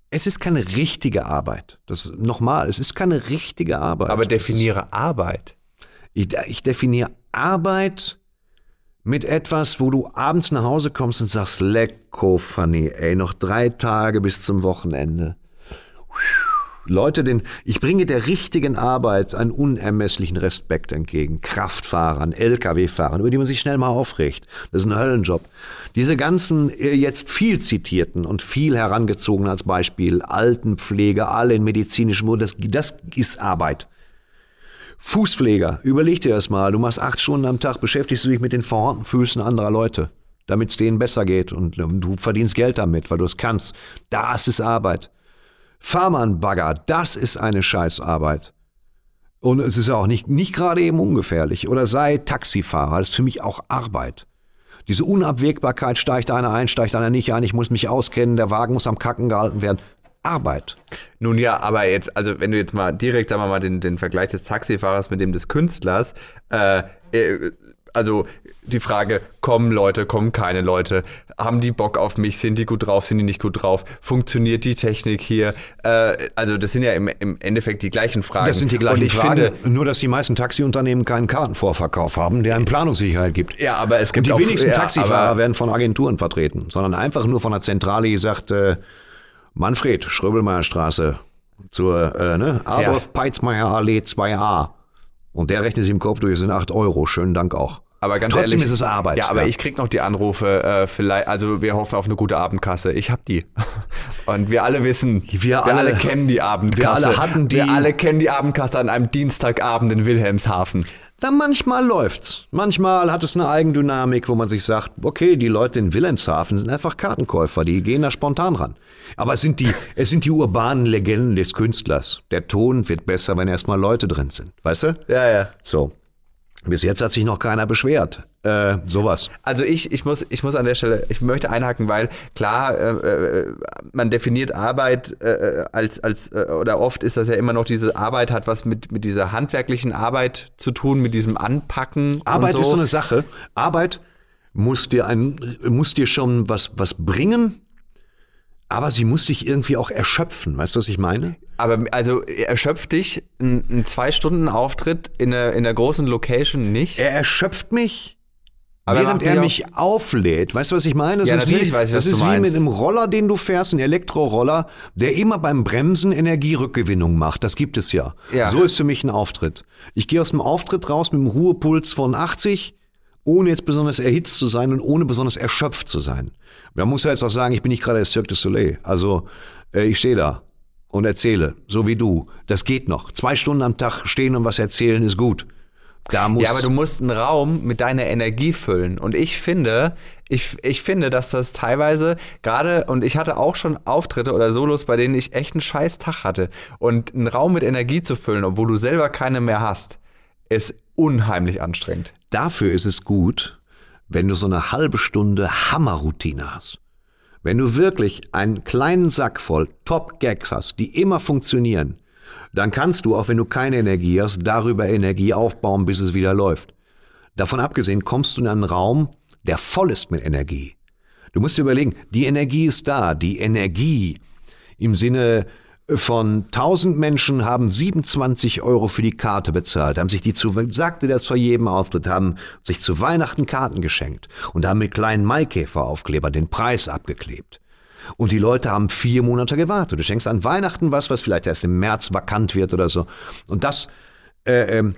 S1: es ist keine richtige Arbeit. Das nochmal, es ist keine richtige Arbeit.
S2: Aber
S1: Das ist-
S2: definiere Arbeit.
S1: Ich, ich definiere Arbeit mit etwas, wo du abends nach Hause kommst und sagst, lecko, Fanny, ey, noch drei Tage bis zum Wochenende. Leute, den, ich bringe der richtigen Arbeit einen unermesslichen Respekt entgegen. Kraftfahrern, Lkw-Fahrern, über die man sich schnell mal aufregt. Das ist ein Höllenjob. Diese ganzen äh, jetzt viel zitierten und viel herangezogenen als Beispiel Altenpflege, alle in medizinischem Mund, das, das ist Arbeit. Fußpfleger, überleg dir das mal. Du machst acht Stunden am Tag, beschäftigst du dich mit den verhornten Füßen anderer Leute, damit es denen besser geht und ähm, du verdienst Geld damit, weil du es kannst. Das ist Arbeit. Fahrmann-Bagger, das ist eine Scheißarbeit. Und es ist auch nicht, nicht gerade eben ungefährlich. Oder sei Taxifahrer, das ist für mich auch Arbeit. Diese Unabwägbarkeit, steigt einer ein, steigt einer nicht ein, ich muss mich auskennen, der Wagen muss am Kacken gehalten werden. Arbeit.
S2: Nun ja, aber jetzt, also wenn du jetzt mal direkt, sagen wir mal, den, den Vergleich des Taxifahrers mit dem des Künstlers, äh, äh, also die Frage, kommen Leute, kommen keine Leute, haben die Bock auf mich, sind die gut drauf, sind die nicht gut drauf, funktioniert die Technik hier? Äh, also das sind ja im, im Endeffekt die gleichen Fragen.
S1: Das sind die gleichen
S2: Und ich
S1: Fragen,
S2: Finde,
S1: nur dass die meisten Taxiunternehmen keinen Kartenvorverkauf haben, der einem Planungssicherheit gibt.
S2: ja, aber es
S1: Und
S2: gibt
S1: die
S2: auch,
S1: wenigsten
S2: ja,
S1: Taxifahrer werden von Agenturen vertreten, sondern einfach nur von der Zentrale, die sagt, äh, Manfred, Schröbelmeierstraße zur äh, ne, Adolf Peitzmeier Allee 2a. Und der rechnet sich im Kopf durch, das sind 8 Euro. Schönen Dank auch.
S2: Aber ganz
S1: Trotzdem
S2: ehrlich,
S1: ist es Arbeit.
S2: Ja, aber ich krieg noch die Anrufe, äh, vielleicht, also wir hoffen auf eine gute Abendkasse. Ich hab die. Und wir alle wissen,
S1: Wir alle-
S2: kennen die Abendkasse.
S1: wir alle hatten die-
S2: Wir alle kennen die Abendkasse an einem Dienstagabend in Wilhelmshaven.
S1: Dann manchmal läuft's. Manchmal hat es eine Eigendynamik, wo man sich sagt, okay, die Leute in Wilhelmshaven sind einfach Kartenkäufer, die gehen da spontan ran. Aber es sind die, es sind die urbanen Legenden des Künstlers. Der Ton wird besser, wenn erstmal Leute drin sind. Weißt du?
S2: Ja, ja.
S1: So. Bis jetzt hat sich noch keiner beschwert. Äh, sowas.
S2: Also ich, ich, muss, ich muss an der Stelle, ich möchte einhaken, weil klar, äh, äh, man definiert Arbeit äh, als, als äh, oder oft ist das ja immer noch diese Arbeit hat was mit, mit dieser handwerklichen Arbeit zu tun, mit diesem Anpacken.
S1: Arbeit
S2: so.
S1: ist so eine Sache. Arbeit muss dir, ein, muss dir schon was, was bringen, aber sie muss dich irgendwie auch erschöpfen. Weißt du, was ich meine?
S2: Aber also erschöpft dich ein, ein Zwei-Stunden-Auftritt in einer, in einer großen Location nicht?
S1: Er erschöpft mich,
S2: Aber
S1: während er
S2: mich
S1: auflädt. Weißt du, was ich meine? Das
S2: Ja,
S1: ist wie,
S2: ich,
S1: das ist wie mit einem Roller, den du fährst, ein Elektroroller, der immer beim Bremsen Energierückgewinnung macht. Das gibt es ja.
S2: Ja.
S1: So ist für mich ein Auftritt. Ich gehe aus dem Auftritt raus mit einem Ruhepuls von 80, ohne jetzt besonders erhitzt zu sein und ohne besonders erschöpft zu sein. Man muss ja jetzt auch sagen, ich bin nicht gerade der Cirque du Soleil. Also äh, ich stehe da und erzähle, so wie du. Das geht noch. Zwei Stunden am Tag stehen und was erzählen ist gut. Da muss
S2: Ja, aber du musst einen Raum mit deiner Energie füllen. Und ich finde, ich, ich finde, dass das teilweise gerade, und ich hatte auch schon Auftritte oder Solos, bei denen ich echt einen scheiß Tag hatte. Und einen Raum mit Energie zu füllen, obwohl du selber keine mehr hast, ist unheimlich anstrengend.
S1: Dafür ist es gut, wenn du so eine halbe Stunde Hammerroutine hast. Wenn du wirklich einen kleinen Sack voll Top-Gags hast, die immer funktionieren, dann kannst du, auch wenn du keine Energie hast, darüber Energie aufbauen, bis es wieder läuft. Davon abgesehen kommst du in einen Raum, der voll ist mit Energie. Du musst dir überlegen, die Energie ist da. Die Energie im Sinne von 1000 Menschen haben 27 Euro für die Karte bezahlt, haben sich die zu, sagte das vor jedem Auftritt, haben sich zu Weihnachten Karten geschenkt und haben mit kleinen Maikäferaufklebern den Preis abgeklebt. Und die Leute haben vier Monate gewartet. Du schenkst an Weihnachten was, was vielleicht erst im März vakant wird oder so. Und das, äh, ähm,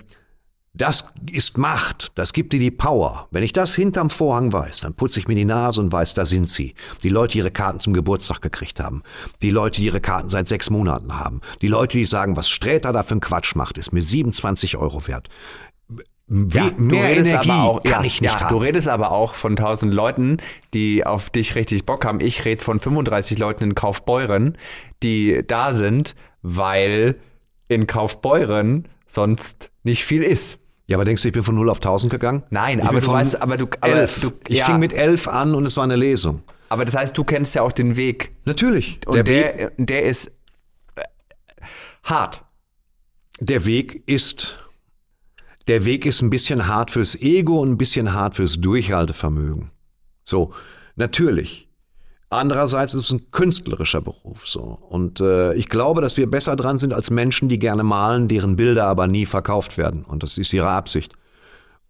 S1: das ist Macht, das gibt dir die Power. Wenn ich das hinterm Vorhang weiß, dann putze ich mir die Nase und weiß, da sind sie. Die Leute, die ihre Karten zum Geburtstag gekriegt haben. Die Leute, die ihre Karten seit sechs Monaten haben. Die Leute, die sagen, was Sträter da für einen Quatsch macht, ist mir 27 Euro wert. We mehr Energie kann ich nicht
S2: ja,
S1: haben.
S2: Du redest aber auch von 1000 Leuten, die auf dich richtig Bock haben. Ich rede von 35 Leuten in Kaufbeuren, die da sind, weil in Kaufbeuren sonst nicht viel ist.
S1: Ja, aber denkst du, ich bin von 0 auf 1000 gegangen?
S2: Nein,
S1: ich
S2: aber du weißt- aber du- aber
S1: elf.
S2: du-
S1: ich
S2: ja.
S1: fing mit 11 an und es war eine Lesung.
S2: Aber das heißt, du kennst ja auch den Weg.
S1: Natürlich.
S2: Und
S1: der,
S2: der,
S1: Weg,
S2: der, ist äh, hart.
S1: der Weg ist, der Weg ist ein bisschen hart fürs Ego und ein bisschen hart fürs Durchhaltevermögen. So, natürlich. Andererseits ist es ein künstlerischer Beruf so. Und äh, ich glaube, dass wir besser dran sind als Menschen, die gerne malen, deren Bilder aber nie verkauft werden. Und das ist ihre Absicht.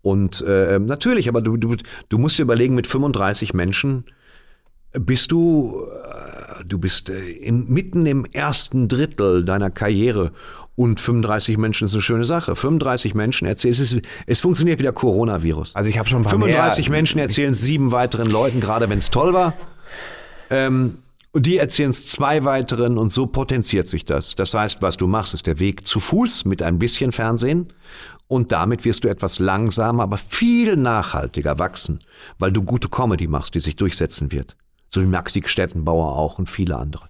S1: Und äh, natürlich, aber du, du, du musst dir überlegen, mit 35 Menschen bist du, äh, du bist äh, in, mitten im ersten Drittel deiner Karriere und 35 Menschen ist eine schöne Sache. 35 Menschen erzählen, es, ist, es funktioniert wie der Coronavirus.
S2: Also ich habe schon ein paar
S1: 35
S2: mehr.
S1: Menschen erzählen sieben weiteren Leuten, gerade wenn es toll war. Ähm, und die erzählen es zwei weiteren und so potenziert sich das. Das heißt, was du machst, ist der Weg zu Fuß mit ein bisschen Fernsehen und damit wirst du etwas langsamer, aber viel nachhaltiger wachsen, weil du gute Comedy machst, die sich durchsetzen wird. So wie Maxi Stettenbauer auch und viele andere.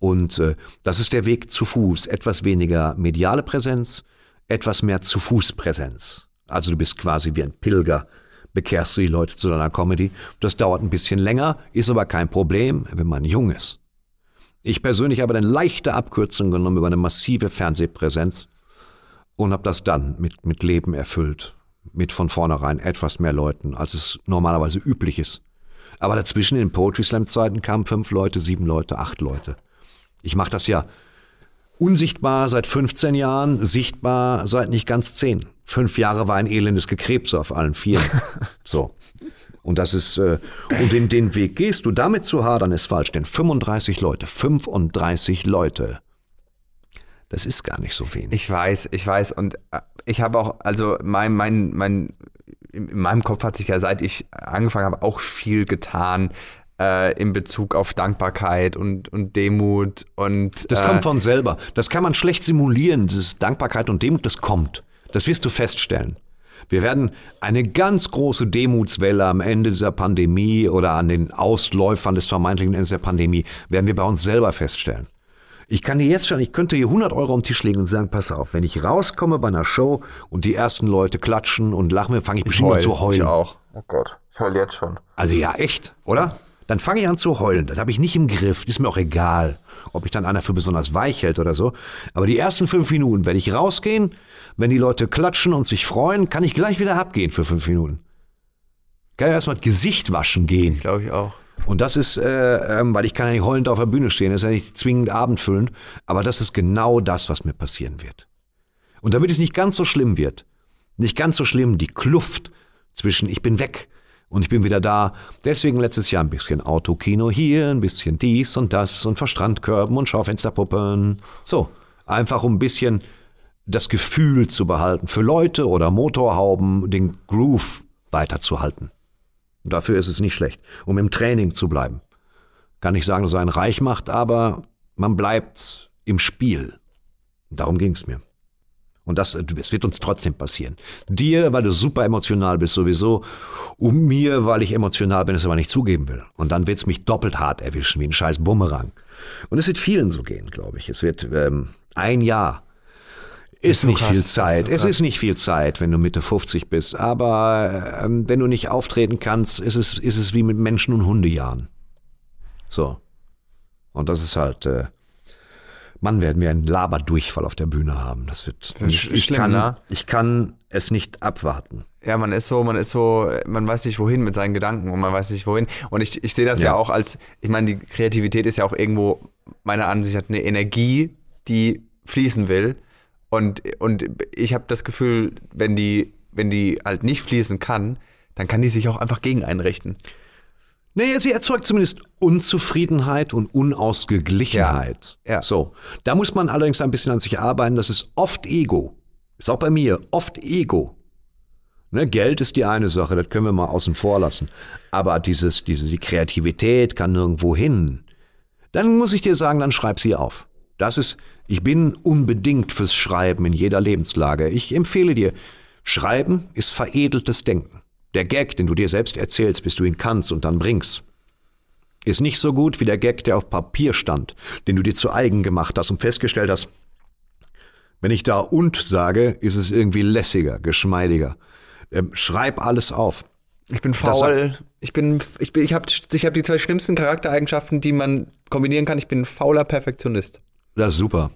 S1: Und äh, das ist der Weg zu Fuß. Etwas weniger mediale Präsenz, etwas mehr zu Fuß Präsenz. Also du bist quasi wie ein Pilger bekehrst du die Leute zu deiner Comedy. Das dauert ein bisschen länger, ist aber kein Problem, wenn man jung ist. Ich persönlich habe eine leichte Abkürzung genommen über eine massive Fernsehpräsenz und habe das dann mit, mit Leben erfüllt. Mit von vornherein etwas mehr Leuten, als es normalerweise üblich ist. Aber dazwischen in Poetry Slam Zeiten kamen fünf Leute, sieben Leute, acht Leute. Ich mache das ja unsichtbar seit 15 Jahren, sichtbar seit nicht ganz zehn. Fünf Jahre war ein elendes Gekrebse auf allen Vieren. so. Und das ist, äh, und den, den Weg gehst du damit zu hadern, ist falsch, denn 35 Leute, 35 Leute, das ist gar nicht so wenig.
S2: Ich weiß, ich weiß. Und äh, ich habe auch, also mein, mein, mein, in meinem Kopf hat sich ja, seit ich angefangen habe, auch viel getan äh, in Bezug auf Dankbarkeit und, und Demut und.
S1: Das
S2: äh,
S1: kommt von selber. Das kann man schlecht simulieren, dieses Dankbarkeit und Demut, das kommt. Das wirst du feststellen. Wir werden eine ganz große Demutswelle am Ende dieser Pandemie oder an den Ausläufern des vermeintlichen Endes der Pandemie, werden wir bei uns selber feststellen. Ich kann dir jetzt schon, ich könnte hier 100 Euro am Tisch legen und sagen, pass auf, wenn ich rauskomme bei einer Show und die ersten Leute klatschen und lachen, fange ich bestimmt an zu heulen.
S2: Ich auch. Oh Gott, ich heule jetzt schon.
S1: Also ja, echt, oder? Dann fange ich an zu heulen. Das habe ich nicht im Griff. Ist mir auch egal, ob ich dann einer für besonders weich hält oder so. Aber die ersten fünf Minuten werde ich rausgehen. Wenn die Leute klatschen und sich freuen, kann ich gleich wieder abgehen für fünf Minuten. Kann ich erstmal Gesicht waschen gehen.
S2: Glaube ich auch.
S1: Und das ist, äh, ähm, weil ich kann ja nicht heulend auf der Bühne stehen, das ist ja nicht zwingend abendfüllend, aber das ist genau das, was mir passieren wird. Und damit es nicht ganz so schlimm wird, nicht ganz so schlimm, die Kluft zwischen ich bin weg und ich bin wieder da, deswegen letztes Jahr ein bisschen Autokino hier, ein bisschen dies und das und Verstrandkörben und Schaufensterpuppen. So, einfach um ein bisschen das Gefühl zu behalten, für Leute oder Motorhauben den Groove weiterzuhalten. Dafür ist es nicht schlecht, um im Training zu bleiben. Kann nicht sagen, dass er einen reich macht, aber man bleibt im Spiel. Darum ging es mir. Und das, es wird uns trotzdem passieren. Dir, weil du super emotional bist sowieso, um mir, weil ich emotional bin, es aber nicht zugeben will. Und dann wird es mich doppelt hart erwischen, wie ein scheiß Bumerang. Und es wird vielen so gehen, glaube ich. Es wird ähm, ein Jahr ist,
S2: so
S1: nicht
S2: krass,
S1: viel
S2: das ist
S1: Zeit.
S2: so
S1: es ist nicht viel Zeit, wenn du Mitte 50 bist. Aber ähm, wenn du nicht auftreten kannst, ist es, ist es wie mit Menschen- und Hundejahren. So. Und das ist halt, äh, Mann, werden wir einen Laberdurchfall auf der Bühne haben. Das wird,
S2: Das ist
S1: ich, ich,
S2: schlimm,
S1: kann,
S2: ne?
S1: ich kann es nicht abwarten.
S2: Ja, man ist so, man ist so, man weiß nicht wohin mit seinen Gedanken und man weiß nicht wohin. Und ich, ich sehe das ja.
S1: Ja.
S2: auch als, ich meine, die Kreativität ist ja auch irgendwo, meiner Ansicht nach, eine Energie, die fließen will. Und, und ich habe das Gefühl, wenn die, wenn die halt nicht fließen kann, dann kann die sich auch einfach gegen einrichten.
S1: Nee, sie erzeugt zumindest Unzufriedenheit und Unausgeglichenheit.
S2: Ja, ja.
S1: So. Da muss man allerdings ein bisschen an sich arbeiten. Das ist oft Ego. Ist auch bei mir oft Ego. Ne, Geld ist die eine Sache, das können wir mal außen vor lassen. Aber dieses, diese, die Kreativität kann nirgendwo hin. Dann muss ich dir sagen, dann schreib sie auf. Das ist, ich bin unbedingt fürs Schreiben in jeder Lebenslage. Ich empfehle dir, Schreiben ist veredeltes Denken. Der Gag, den du dir selbst erzählst, bis du ihn kannst und dann bringst, ist nicht so gut wie der Gag, der auf Papier stand, den du dir zu eigen gemacht hast und festgestellt hast, wenn ich da und sage, ist es irgendwie lässiger, geschmeidiger. Ähm, schreib alles auf.
S2: Ich bin
S1: Das-
S2: faul. Ich bin, ich bin, ich habe ich hab die zwei schlimmsten Charaktereigenschaften, die man kombinieren kann. Ich bin ein fauler Perfektionist.
S1: Das ist super.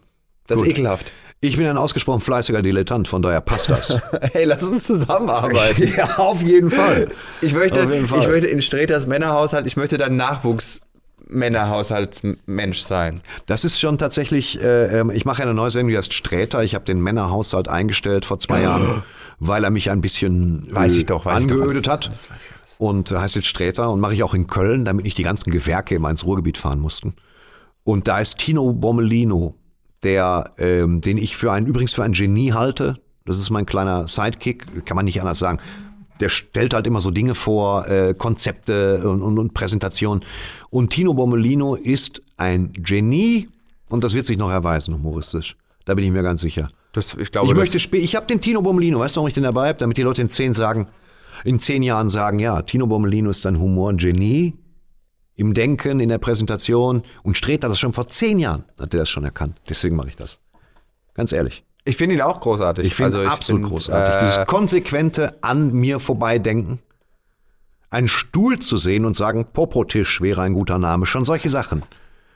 S2: Das
S1: Gut.
S2: ist ekelhaft.
S1: Ich bin ein ausgesprochen fleißiger Dilettant, von daher passt das.
S2: Hey, lass uns zusammenarbeiten.
S1: ja, auf jeden Fall.
S2: Ich möchte,
S1: Fall.
S2: ich möchte in Streters Männerhaushalt, ich möchte dann Nachwuchs-Männerhaushaltsmensch sein.
S1: Das ist schon tatsächlich, äh, ähm, ich mache eine neue Sendung, die heißt Sträter. Ich habe den Männerhaushalt eingestellt vor zwei Jahren, weil er mich ein bisschen äh,
S2: Weiß ich doch, weiß ich doch.
S1: angeödet hat.
S2: das weiß ich.
S1: Und äh, heißt jetzt Sträter und mache ich auch in Köln, damit nicht die ganzen Gewerke immer ins Ruhrgebiet fahren mussten. Und da ist Tino Bommelino, der, ähm, den ich für einen, übrigens für ein Genie halte. Das ist mein kleiner Sidekick, kann man nicht anders sagen. Der stellt halt immer so Dinge vor, äh, Konzepte und, und, und Präsentationen. Und Tino Bommelino ist ein Genie und das wird sich noch erweisen, humoristisch. Da bin ich mir ganz sicher.
S2: Das, ich glaube,
S1: Ich möchte spielen. Ich habe den Tino Bommelino. Weißt du, warum ich den dabei habe? Damit die Leute in zehn sagen, in zehn Jahren sagen, ja, Tino Bommelino ist ein Humorgenie im Denken, in der Präsentation. Und Streht hat das schon vor zehn Jahren, hat er das schon erkannt. Deswegen mache ich das. Ganz ehrlich.
S2: ich finde ihn auch großartig.
S1: Ich finde
S2: Also
S1: absolut
S2: find,
S1: großartig.
S2: Äh,
S1: Dieses konsequente an mir vorbeidenken. Einen Stuhl zu sehen und sagen, Popotisch wäre ein guter Name. Schon solche Sachen.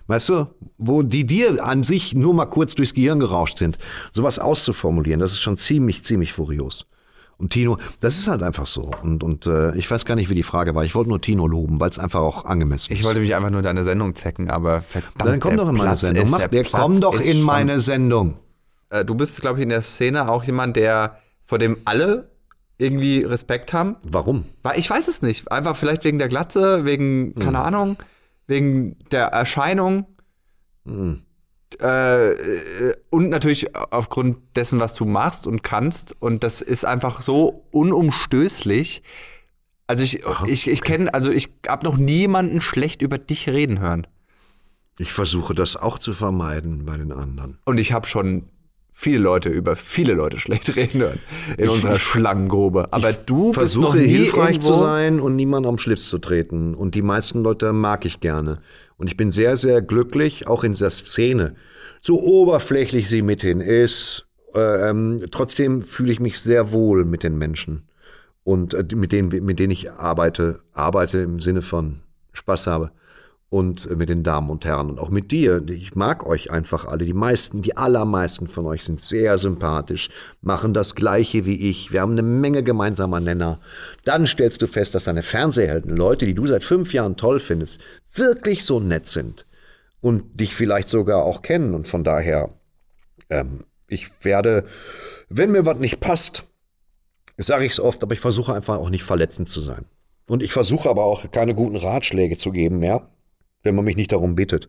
S1: Weißt du, wo die dir an sich nur mal kurz durchs Gehirn gerauscht sind. Sowas auszuformulieren, das ist schon ziemlich, ziemlich furios. Und Tino, das ist halt einfach so. Und, und äh, ich weiß gar nicht, wie die Frage war. Ich wollte nur Tino loben, weil es einfach auch angemessen ist.
S2: Ich wollte mich einfach nur deine Sendung zecken, aber verdammt.
S1: Dann komm
S2: der
S1: doch in meine
S2: Platz
S1: Sendung.
S2: ist-
S1: Mach, der,
S2: Platz
S1: komm doch in meine Sendung.
S2: Äh, du bist, glaube ich, in der Szene auch jemand, der vor dem alle irgendwie Respekt haben.
S1: Warum?
S2: Weil ich weiß es nicht. Einfach vielleicht wegen der Glatze, wegen, keine Ahnung, wegen der Erscheinung. Äh, äh, und natürlich aufgrund dessen, was du machst und kannst. Und das ist einfach so unumstößlich. Also ich, ich, ich kenne, also ich habe noch niemanden schlecht über dich reden hören.
S1: Ich versuche das auch zu vermeiden bei den anderen.
S2: Und ich habe schon viele Leute über viele Leute schlecht reden hören in unserer Schlangengrube. Aber du
S1: versuche hilfreich zu sein und niemand am Schlips zu treten. Und die meisten Leute mag ich gerne. Und ich bin sehr, sehr glücklich, auch in dieser Szene. So oberflächlich sie mithin ist, äh, ähm, trotzdem fühle ich mich sehr wohl mit den Menschen. Und äh, mit denen, mit denen ich arbeite, arbeite im Sinne von Spaß habe. Und äh, mit den Damen und Herren und auch mit dir. Ich mag euch einfach alle. Die meisten, die allermeisten von euch sind sehr sympathisch, machen das Gleiche wie ich. Wir haben eine Menge gemeinsamer Nenner. Dann stellst du fest, dass deine Fernsehhelden, Leute, die du seit fünf Jahren toll findest, wirklich so nett sind und dich vielleicht sogar auch kennen. Und von daher, ähm, ich werde, wenn mir was nicht passt, sage ich es oft, aber ich versuche einfach auch nicht verletzend zu sein. Und ich versuche aber auch keine guten Ratschläge zu geben mehr, wenn man mich nicht darum bittet.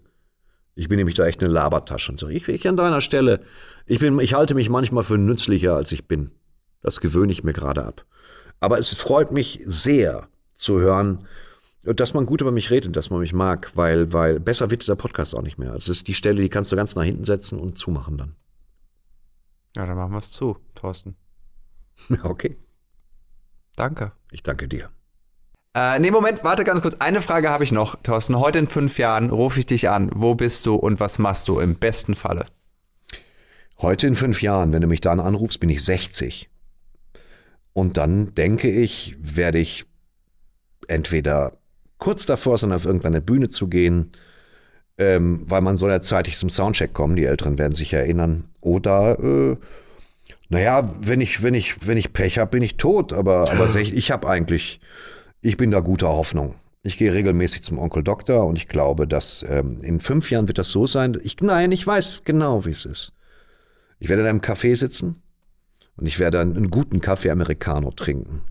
S1: Ich bin nämlich da echt eine Labertasche und so. Ich, ich an deiner Stelle, ich, bin, ich halte mich manchmal für nützlicher, als ich bin. Das gewöhne ich mir gerade ab. Aber es freut mich sehr zu hören, dass man gut über mich redet, dass man mich mag, weil, weil besser wird dieser Podcast auch nicht mehr. Das ist die Stelle, die kannst du ganz nach hinten setzen und zumachen dann.
S2: Ja, dann machen wir es zu, Thorsten.
S1: Okay,
S2: Danke.
S1: ich danke dir.
S2: Äh, nee, Moment, warte ganz kurz. Eine Frage habe ich noch, Thorsten. Heute in fünf Jahren rufe ich dich an. Wo bist du und was machst du im besten Falle?
S1: Heute in fünf Jahren, wenn du mich dann anrufst, bin ich 60. Und dann denke ich, werde ich entweder kurz davor sein, auf irgendeine Bühne zu gehen, ähm, weil man soll ja zeitig zum Soundcheck kommen, die Älteren werden sich erinnern. Oder, äh, naja, wenn ich, wenn ich, wenn ich Pech habe, bin ich tot. Aber, aber ich habe eigentlich, ich bin da guter Hoffnung. Ich gehe regelmäßig zum Onkel Doktor und ich glaube, dass ähm, in fünf Jahren wird das so sein. Ich, nein, ich weiß genau, wie es ist. Ich werde in einem Café sitzen und ich werde einen, einen guten Kaffee Americano trinken.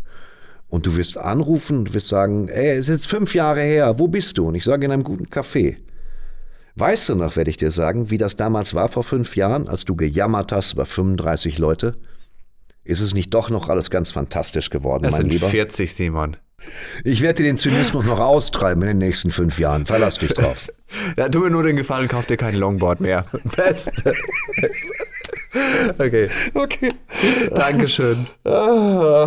S1: Und du wirst anrufen und wirst sagen, ey, es ist jetzt fünf Jahre her, wo bist du? Und ich sage in einem guten Café. Weißt du noch, werde ich dir sagen, wie das damals war vor fünf Jahren, als du gejammert hast über 35 Leute? Ist es nicht doch noch alles ganz fantastisch geworden,
S2: Das
S1: mein
S2: sind
S1: Lieber?
S2: 40, Simon.
S1: Ich werde dir den Zynismus noch austreiben in den nächsten fünf Jahren. Verlass dich drauf.
S2: Ja, tu mir nur den Gefallen, kauf dir kein Longboard mehr. Beste. Okay.
S1: Okay.
S2: Dankeschön. äh,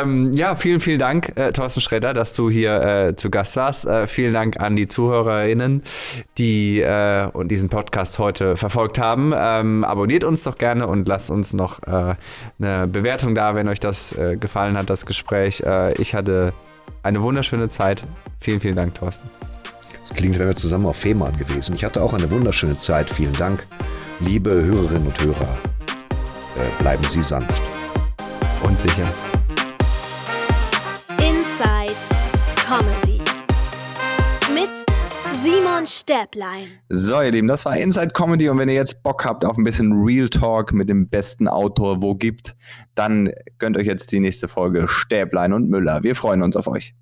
S2: ähm, ja, vielen, vielen Dank, äh, Thorsten Schredder, dass du hier äh, zu Gast warst. Äh, vielen Dank an die ZuhörerInnen, die äh, und diesen Podcast heute verfolgt haben. Ähm, abonniert uns doch gerne und lasst uns noch äh, eine Bewertung da, wenn euch das gefallen hat, das Gespräch. Ich hatte eine wunderschöne Zeit. Vielen, vielen Dank, Thorsten.
S1: Es klingt, wären wir zusammen auf Fehmarn gewesen. Ich hatte auch eine wunderschöne Zeit. Vielen Dank. Liebe Hörerinnen und Hörer, äh, bleiben Sie sanft.
S2: Und sicher.
S3: Inside Comedy. Mit Simon Stäblein.
S4: So, ihr Lieben, das war Inside Comedy und wenn ihr jetzt Bock habt auf ein bisschen Real Talk mit dem besten Autor, wo gibt, dann gönnt euch jetzt die nächste Folge Stäblein und Müller. Wir freuen uns auf euch.